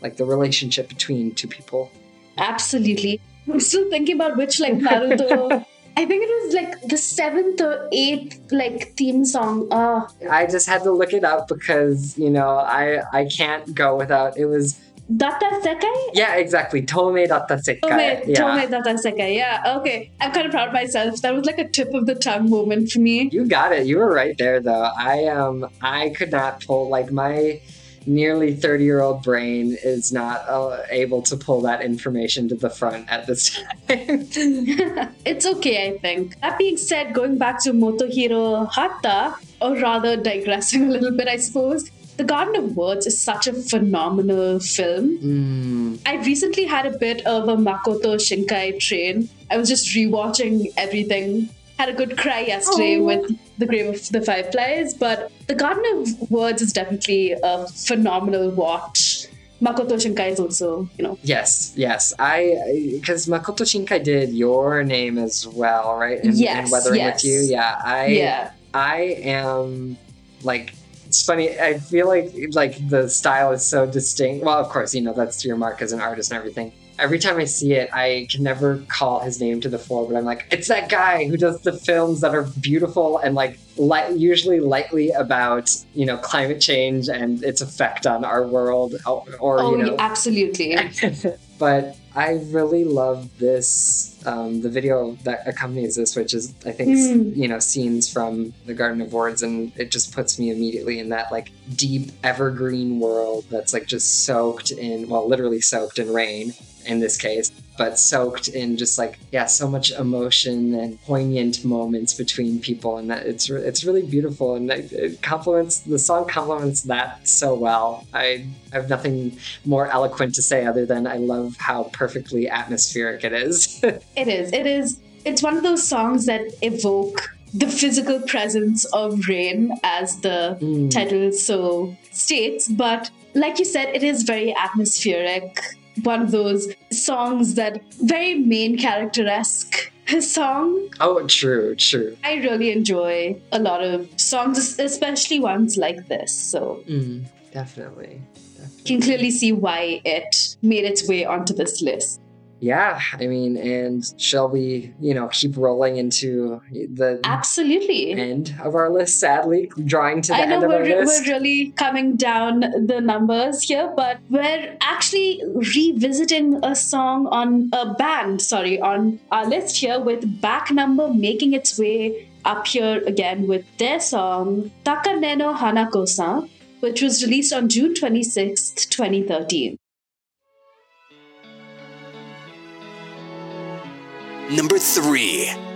like the relationship between two people. Absolutely. I'm still thinking about which like Naruto. I think it was like the seventh or eighth like theme song. Uh I just had to look it up because you know I I can't go without it was Datta Sekai? yeah exactly Tome Datta Tome, Sekai yeah Tomei Datta Sekai. Yeah, okay. I'm kind of proud of myself. That was like a tip of the tongue moment for me. you got it you were right there though I um I could not pull like my nearly 30 year old brain is not uh, able to pull that information to the front at this time it's okay, I think. That being said, going back to Motohiro Hata, or rather digressing a little bit, I suppose, The Garden of Words is such a phenomenal film. Mm, I recently had a bit of a Makoto Shinkai train. I was just rewatching everything. Had a good cry yesterday Aw. with The Grave of the Fireflies, but The Garden of Words is definitely a phenomenal watch. Makoto Shinkai is also, you know, Yes, yes. I because Makoto Shinkai did your name as well, right? In, in Yes, Weathering yes. with You. Yeah. I yeah. I am like it's funny, I feel like like the style is so distinct. Well, of course, you know, that's your mark as an artist and everything. Every time I see it, I can never call his name to the fore, but I'm like, it's that guy who does the films that are beautiful and like light, usually lightly about you know climate change and its effect on our world, or, or oh, you know, absolutely. but I really love this um, the video that accompanies this, which is I think Mm. you know scenes from the Garden of Words, and it just puts me immediately in that like deep evergreen world that's like just soaked in well, literally soaked in rain in this case, but soaked in just like yeah, so much emotion and poignant moments between people, and that it's re- it's really beautiful, and it, it complements the song complements that so well. I have nothing more eloquent to say other than I love how perfectly atmospheric it is. It is. It is. It's one of those songs that evoke the physical presence of rain, as the Mm. title so states. But like you said, it is very atmospheric. One of those songs that very main character esque song. oh, true, true. I really enjoy a lot of songs, especially ones like this. So Mm, definitely. you can clearly see why it made its way onto this list. Yeah, I mean, and shall we, you know, keep rolling into the Absolutely. end of our list? Sadly, drawing to the I know end of we're, our re- list. we're really coming down the numbers here, but we're actually revisiting a song on a band, sorry, on our list here with back number making its way up here again with their song Takane no Hanako-san, which was released on June 26th, 2013. Number three.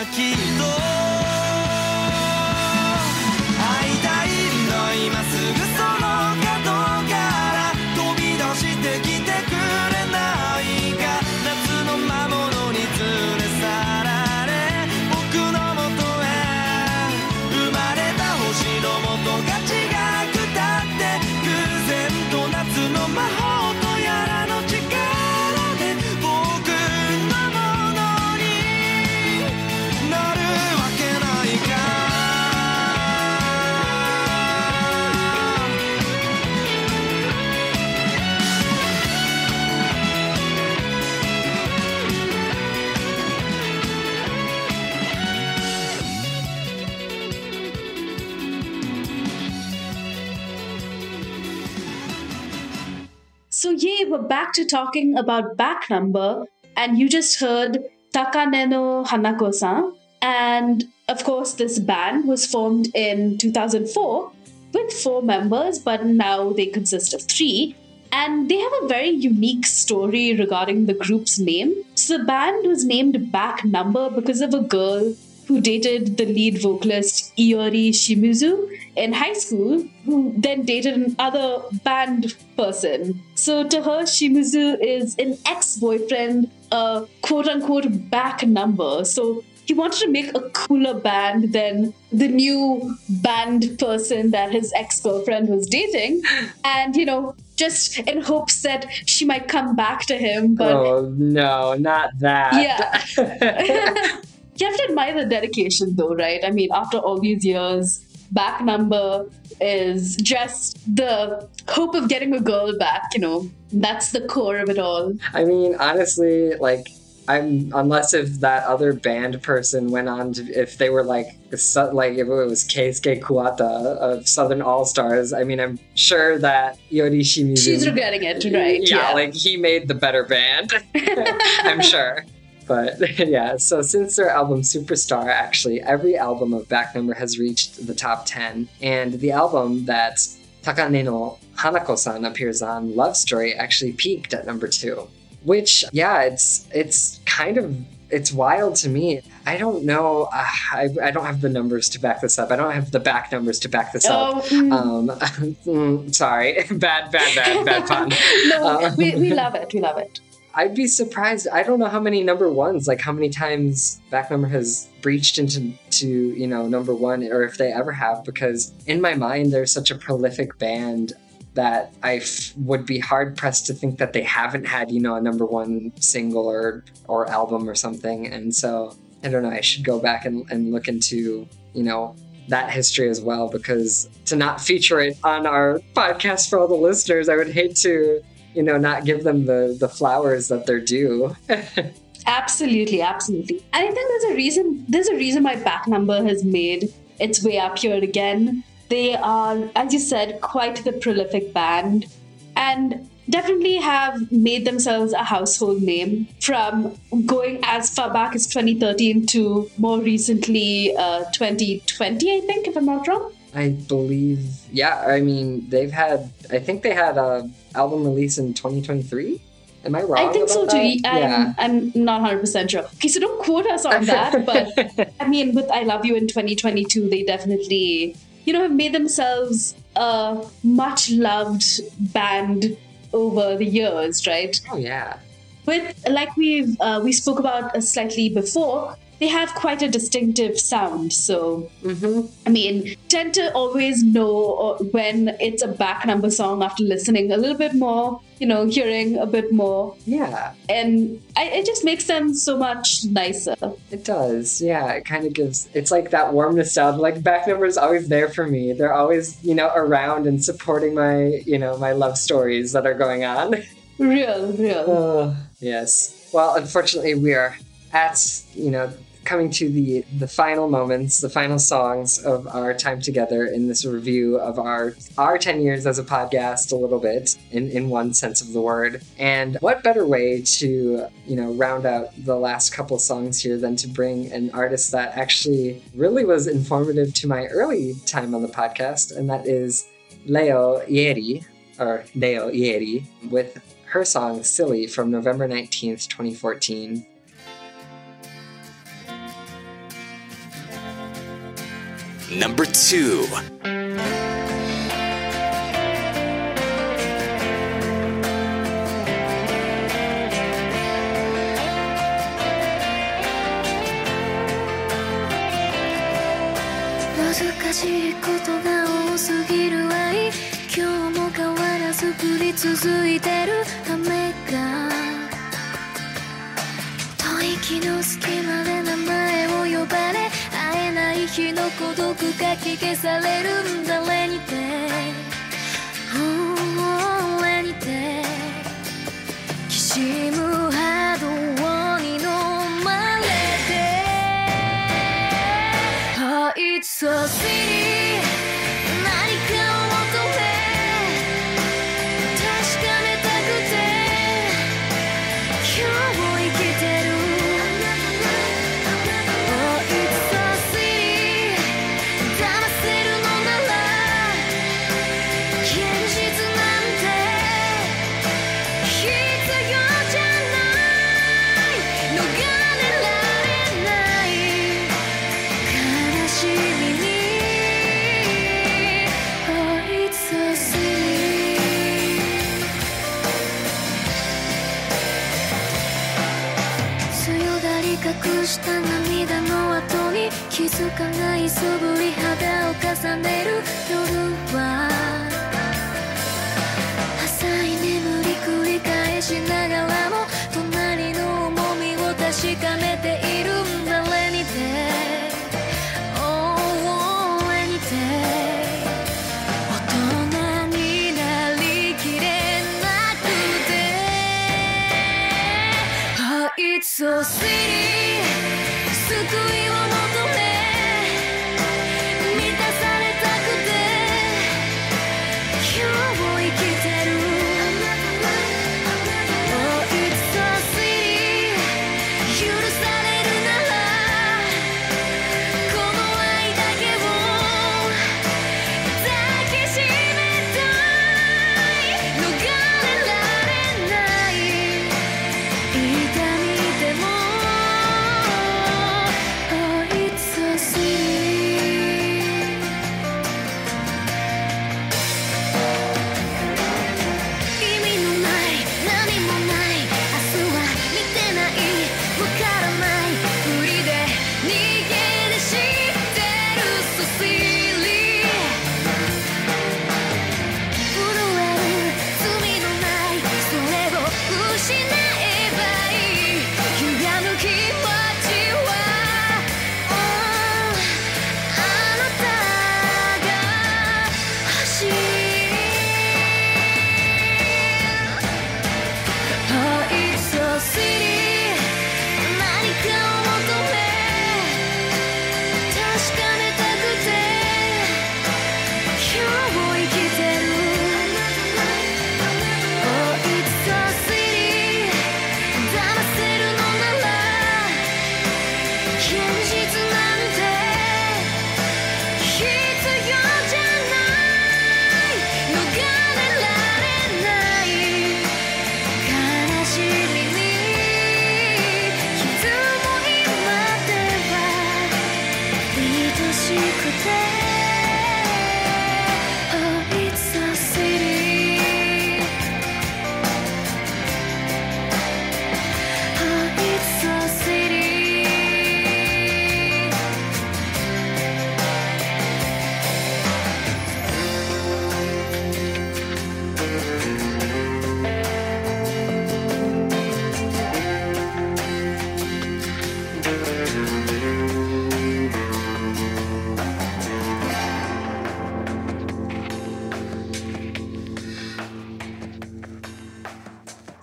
aqui. We're back to talking about back number, and you just heard Takane no Hanako san. And of course, this band was formed in 2004 with four members, but now they consist of three. And they have a very unique story regarding the group's name. So, the band was named Back Number because of a girl who dated the lead vocalist Iori Shimizu in high school, who then dated another band person. So to her, Shimizu is an ex-boyfriend, a quote-unquote back number. So he wanted to make a cooler band than the new band person that his ex-girlfriend was dating. And you know, just in hopes that she might come back to him. But oh no, not that. yeah. you have to admire the dedication though, right? I mean, after all these years, back number is just the hope of getting a girl back, you know. That's the core of it all. I mean, honestly, like I'm unless if that other band person went on to if they were like su- like if it was Keisuke Kuwata of Southern All Stars. I mean, I'm sure that Iori Shimizu. She's regretting it, right? Yeah, like he made the better band. I'm sure. But yeah, so since their album Superstar, actually, every album of Back Number has reached the top 10. And the album that Takane no Hanako-san appears on, Love Story, actually peaked at number two. Which, yeah, it's it's kind of it's wild to me. I don't know. Uh, I, I don't have the numbers to back this up. I don't have the back numbers to back this Oh, up. mm. Um, mm, sorry, bad, bad, bad, bad pun. no, Um, we, we love it. We love it. I'd be surprised. I don't know how many number ones, like how many times back number has breached into to you know number one, or if they ever have. Because in my mind, they're such a prolific band that I f- would be hard pressed to think that they haven't had you know a number one single or or album or something. And so I don't know. I should go back and, and look into you know that history as well because to not feature it on our podcast for all the listeners, I would hate to you know not give them the the flowers that they're due. Absolutely, absolutely. And I think there's a reason. There's a reason why back number has made its way up here again. They are, as you said, quite the prolific band, and definitely have made themselves a household name from going as far back as 2013 to more recently uh, 2020, I think, if I'm not wrong. I believe, yeah. I mean, they've had. I think they had a album release in 2023. Am I wrong? I think so about too. that? I'm, yeah. I'm not 100% sure. Okay, so don't quote us on that, but I mean, with I Love You in 2022, they definitely, you know, have made themselves a much loved band over the years, right? Oh yeah. With like we've uh, we spoke about uh, slightly before, they have quite a distinctive sound. So I mean, tend to always know uh, when it's a back number song after listening a little bit more, you know, hearing a bit more. Yeah. And I, it just makes them so much nicer. It does, yeah. It kind of gives. It's like that warm nostalgia. Like back number is always there for me. They're always, you know, around and supporting my, you know, my love stories that are going on. Real, real. Oh, yes. Well, unfortunately, we are at, you know, coming to the the final moments, the final songs of our time together in this review of our our 10 years as a podcast a little bit in in one sense of the word. And what better way to, you know, round out the last couple songs here than to bring an artist that actually really was informative to my early time on the podcast and that is Leo Ieri or Leo Ieri with her song Silly from November 19th, 2014. Number two. ことが多すぎるわい。今日も変わらず降り続いてる。雨が吐息の隙間で名前を呼ばれ。ない日の孤独がき消されるんだ俺にて。俺にて。きしむ波動に飲まれて。Oh, it's so silly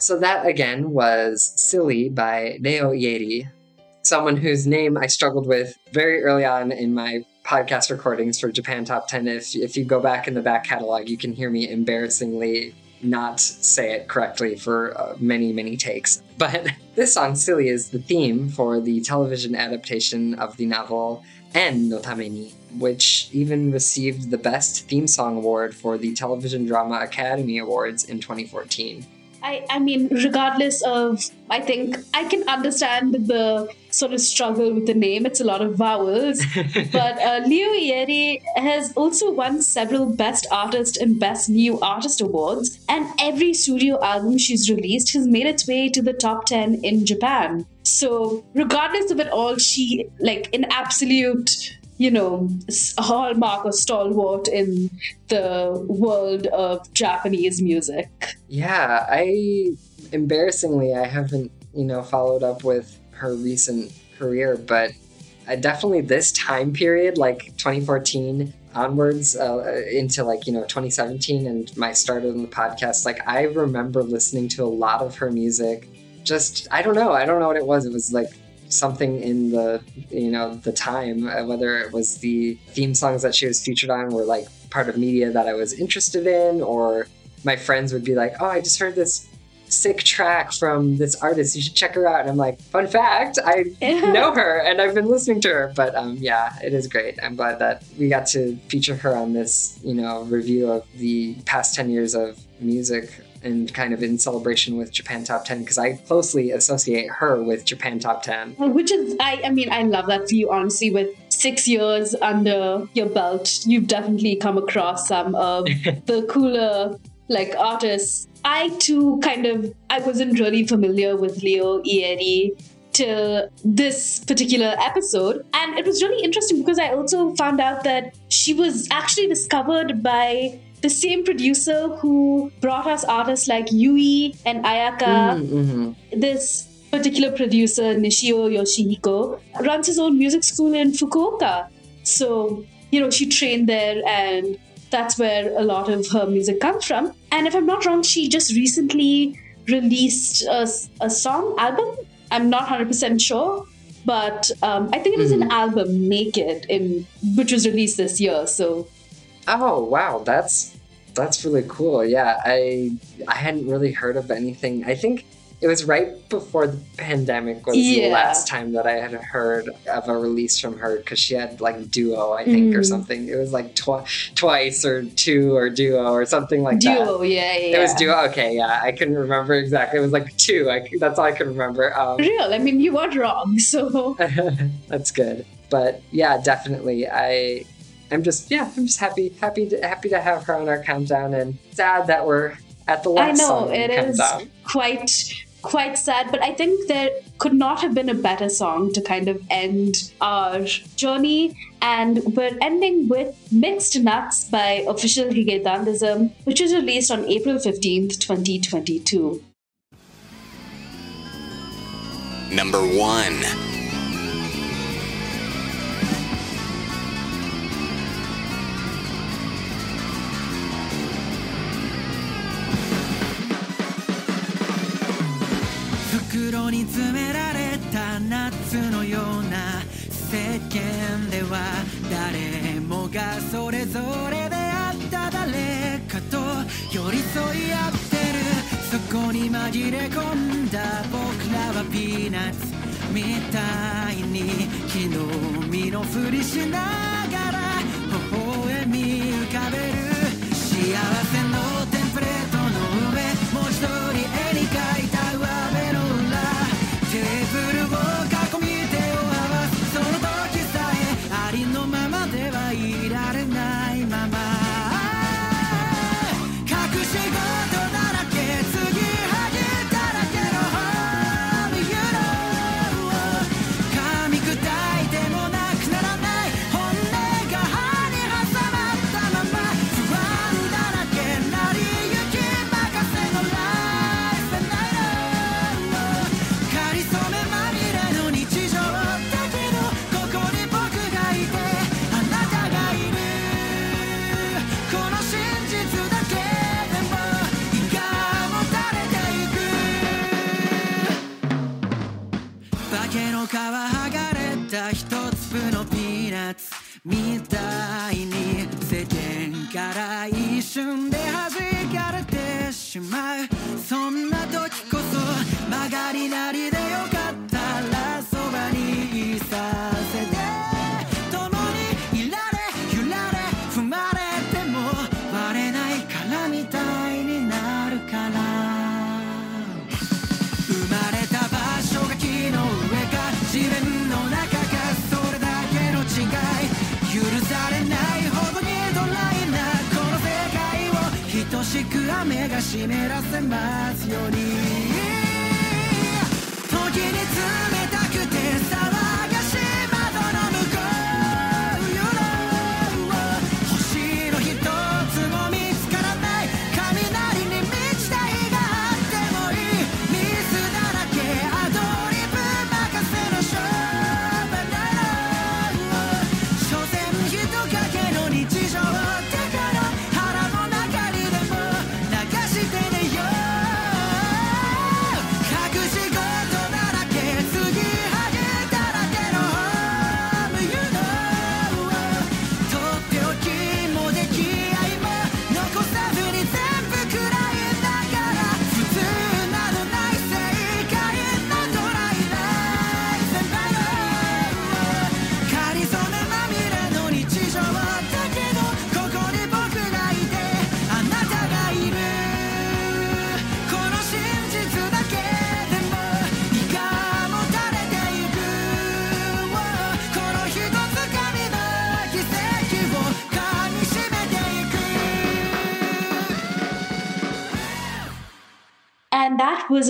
So that again was Silly by Leo Ieri, someone whose name I struggled with very early on in my podcast recordings for Japan Top 10. If, if you go back in the back catalog, you can hear me embarrassingly not say it correctly for uh, many, many takes. But this song, Silly, is the theme for the television adaptation of the novel N no Tame ni, which even received the Best Theme Song Award for the Television Drama Academy Awards in 2014. I, I mean, regardless of, I think I can understand the sort of struggle with the name. It's a lot of vowels. but uh, Leo Ieri has also won several Best Artist and Best New Artist awards, and every studio album she's released has made its way to the top 10 in Japan. So, regardless of it all, she, like, an absolute you know, hallmark or stalwart in the world of Japanese music. Yeah, I embarrassingly I haven't you know followed up with her recent career, but I definitely this time period, like 2014 onwards uh, into like you know 2017 and my start on the podcast, like I remember listening to a lot of her music. Just I don't know, I don't know what it was. It was like something in the you know the time uh, whether it was the theme songs that she was featured on were like part of media that i was interested in or my friends would be like oh i just heard this sick track from this artist. You should check her out. And i'm like fun fact i know her and i've been listening to her. But um yeah it is great. I'm glad that we got to feature her on this you know review of the past 10 years of music and kind of in celebration with Japan Top 10 because I closely associate her with Japan Top 10. Which is, I, I mean, I love that for you, honestly. With six years under your belt, you've definitely come across some of the cooler, like, artists. I too kind of, I wasn't really familiar with Leo Ieri till this particular episode. And it was really interesting because I also found out that she was actually discovered by the same producer who brought us artists like Yui and Ayaka. Mm-hmm. This particular producer, Nishio Yoshihiko, runs his own music school in Fukuoka. So, you know, she trained there and that's where a lot of her music comes from. And if I'm not wrong, she just recently released a, a song album. I'm not 100% sure, but um, I think it was an album, Naked, in which was released this year. So Oh wow, that's that's really cool. Yeah, I I hadn't really heard of anything. I think it was right before the pandemic was the last time that I had heard of a release from her because she had like duo, I think, or Mhm. something. It was like twi- twice or two or duo or something like that. Duo, yeah, yeah. It was duo. Okay, yeah, I couldn't remember exactly. It was like two. I, that's all I could remember. Um, Real. I mean, you weren't wrong. So that's good. But yeah, definitely. I I'm just yeah, I'm just happy happy to, happy to have her on our countdown and sad that we're at the last. I last know song it in the countdown. quite quite sad, but I think there could not have been a better song to kind of end our journey. And we're ending with Mixed Nuts by Official Higedandism, which was released on April 15th, 2022. Number one. 袋に詰められた夏のような世間では誰もがそれぞれであった誰かと寄り添い合ってるそこに紛れ込んだ僕らはピーナッツみたいに昨日身のふりしながら微笑み浮かべる幸せのテンプレートの上文字通り絵に描剥がれた一粒のピーナッツみたいに世間から一瞬で弾かれてしまう。そんな時こそ曲がりなりで 雨が湿らせますように時に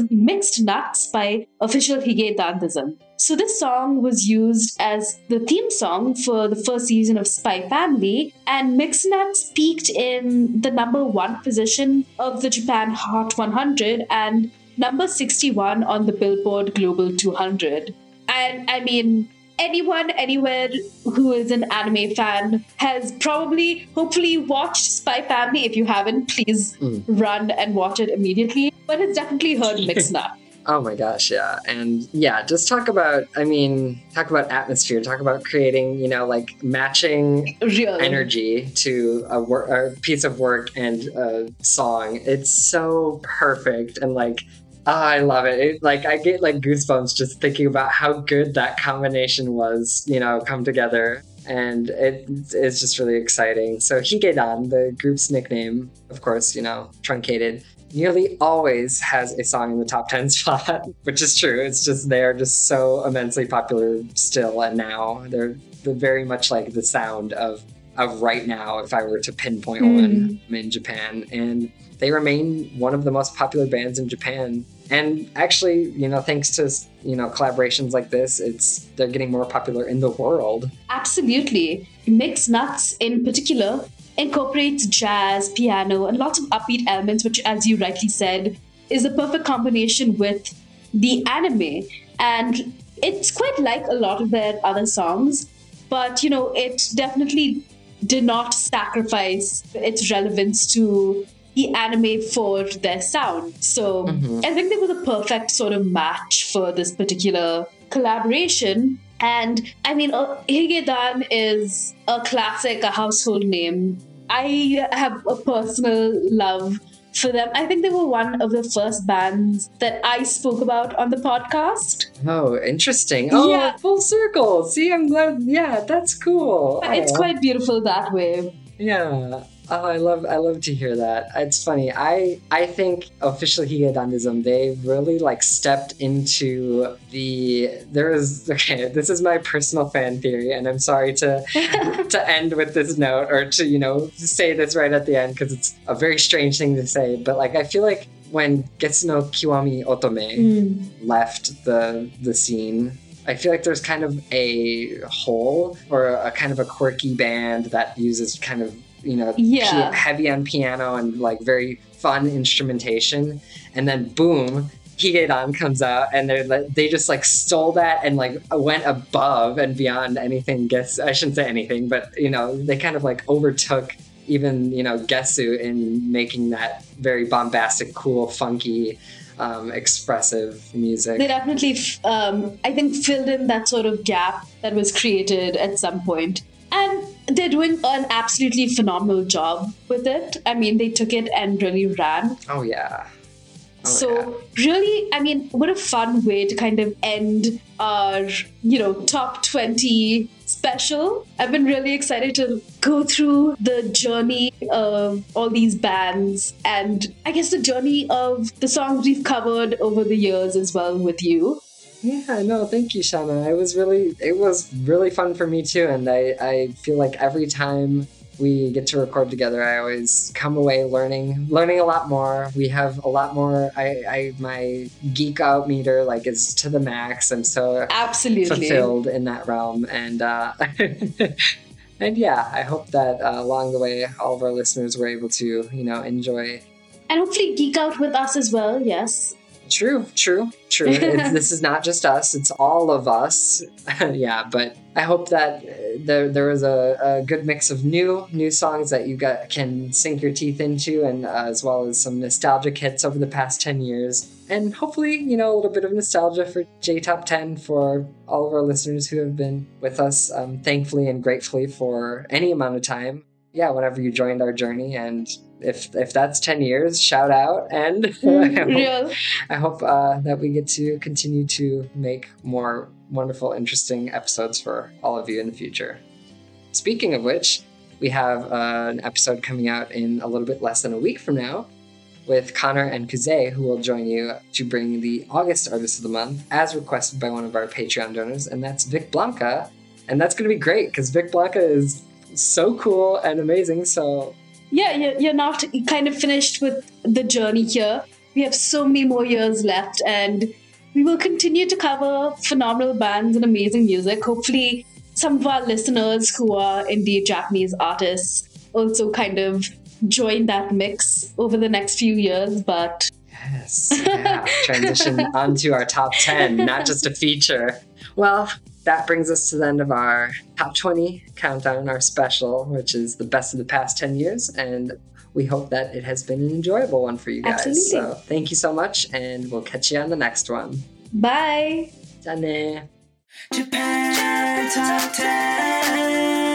Mixed Nuts by official Hige Dandism. So this song was used as the theme song for the first season of Spy Family, and Mixed Nuts peaked in the number one position of the Japan Hot 100 and number 61 on the Billboard Global 200. And I mean, anyone anywhere who is an anime fan has probably hopefully watched spy family if you haven't please hmm. run and watch it immediately but it's definitely heard mixed up Oh my gosh, yeah. And yeah, just talk about, I mean, talk about atmosphere, talk about creating, you know, like matching Real. energy to a, wor- a piece of work and a song. It's so perfect. And like, Oh, I love it. it. Like, I get like goosebumps just thinking about how good that combination was, you know, come together. And it, it's just really exciting. So, Higedan, the group's nickname, of course, you know, truncated nearly always has a song in the top 10 spot, which is true. It's just they are just so immensely popular still and now. They're, they're very much like the sound of of right now if I were to pinpoint hmm. one in Japan. And they remain one of the most popular bands in Japan. And actually, you know, thanks to you know collaborations like this, it's they're getting more popular in the world. absolutely mixed nuts in particular incorporates jazz piano and lots of upbeat elements which as you rightly said is a perfect combination with the anime and it's quite like a lot of their other songs but you know it definitely did not sacrifice its relevance to the anime for their sound so i think they were the perfect sort of match for this particular collaboration and I mean, uh, Higedan is a classic, a household name. I have a personal love for them. I think they were one of the first bands that I spoke about on the podcast. Oh, interesting. Oh, Yeah. full circle. See, I'm glad. Yeah, that's cool. It's quite beautiful that way. Yeah. Oh, I love I love to hear that. It's funny. I I think official Higedandism, they really like stepped into the there is okay, this is my personal fan theory, and I'm sorry to to end with this note or to, you know, say this right at the end because it's a very strange thing to say. But like I feel like when Gesu no Kiwami Otome mm. left the the scene I feel like there's kind of a hole or a kind of a quirky band that uses kind of you know Yeah. heavy on piano and like very fun instrumentation, and then boom. Higedan comes out and they they just like stole that and like went above and beyond anything Guess I shouldn't say anything but you know they kind of like overtook even you know Gesu in making that very bombastic cool funky um, expressive music. They definitely, f- um, I think, filled in that sort of gap that was created at some point. And they're doing an absolutely phenomenal job with it. I mean, they took it and really ran. Oh yeah. Oh, so really, I mean, what a fun way to kind of end our, you know, top 20 special. I've been really excited to go through the journey of all these bands and I guess the journey of the songs we've covered over the years as well with you. Yeah, no, thank you, Shanna. It was really, it was really fun for me too, and I, I feel like every time we get to record together, I always come away learning, learning a lot more. We have a lot more. I, I my geek out meter like is to the max. I'm so Absolutely. fulfilled in that realm, and uh, and yeah, I hope that uh, along the way, all of our listeners were able to, you know, enjoy And hopefully geek out with us as well, yes. True, true, true. It's, this is not just us; it's all of us. yeah, but I hope that uh, there there was a, a good mix of new new songs that you got can sink your teeth into, and uh, as well as some nostalgic hits over the past ten years, and hopefully you know a little bit of nostalgia for J Top Ten for all of our listeners who have been with us, um, thankfully and gratefully for any amount of time. Yeah, whenever you joined our journey, and if if that's ten years, shout out and. I hope- Real. I hope uh, that we get to continue to make more wonderful, interesting episodes for all of you in the future. Speaking of which, we have uh, an episode coming out in a little bit less than a week from now with Connor and Kuzay, who will join you to bring the August Artist of the Month as requested by one of our Patreon donors, and that's Vickeblanka. And that's going to be great because Vickeblanka is so cool and amazing. So Yeah, you're, not kind of finished with the journey here. We have so many more years left, and we will continue to cover phenomenal bands and amazing music. Hopefully, some of our listeners who are indeed Japanese artists also kind of join that mix over the next few years. But Yes. Yeah. Transition onto our top 10, not just a feature. Well, that brings us to the end of our top 20 countdown, our special, which is the best of the past 10 years. And we hope that it has been an enjoyable one for you guys. Absolutely. So thank you so much, and we'll catch you on the next one. Bye. Dane. Japan Top 10.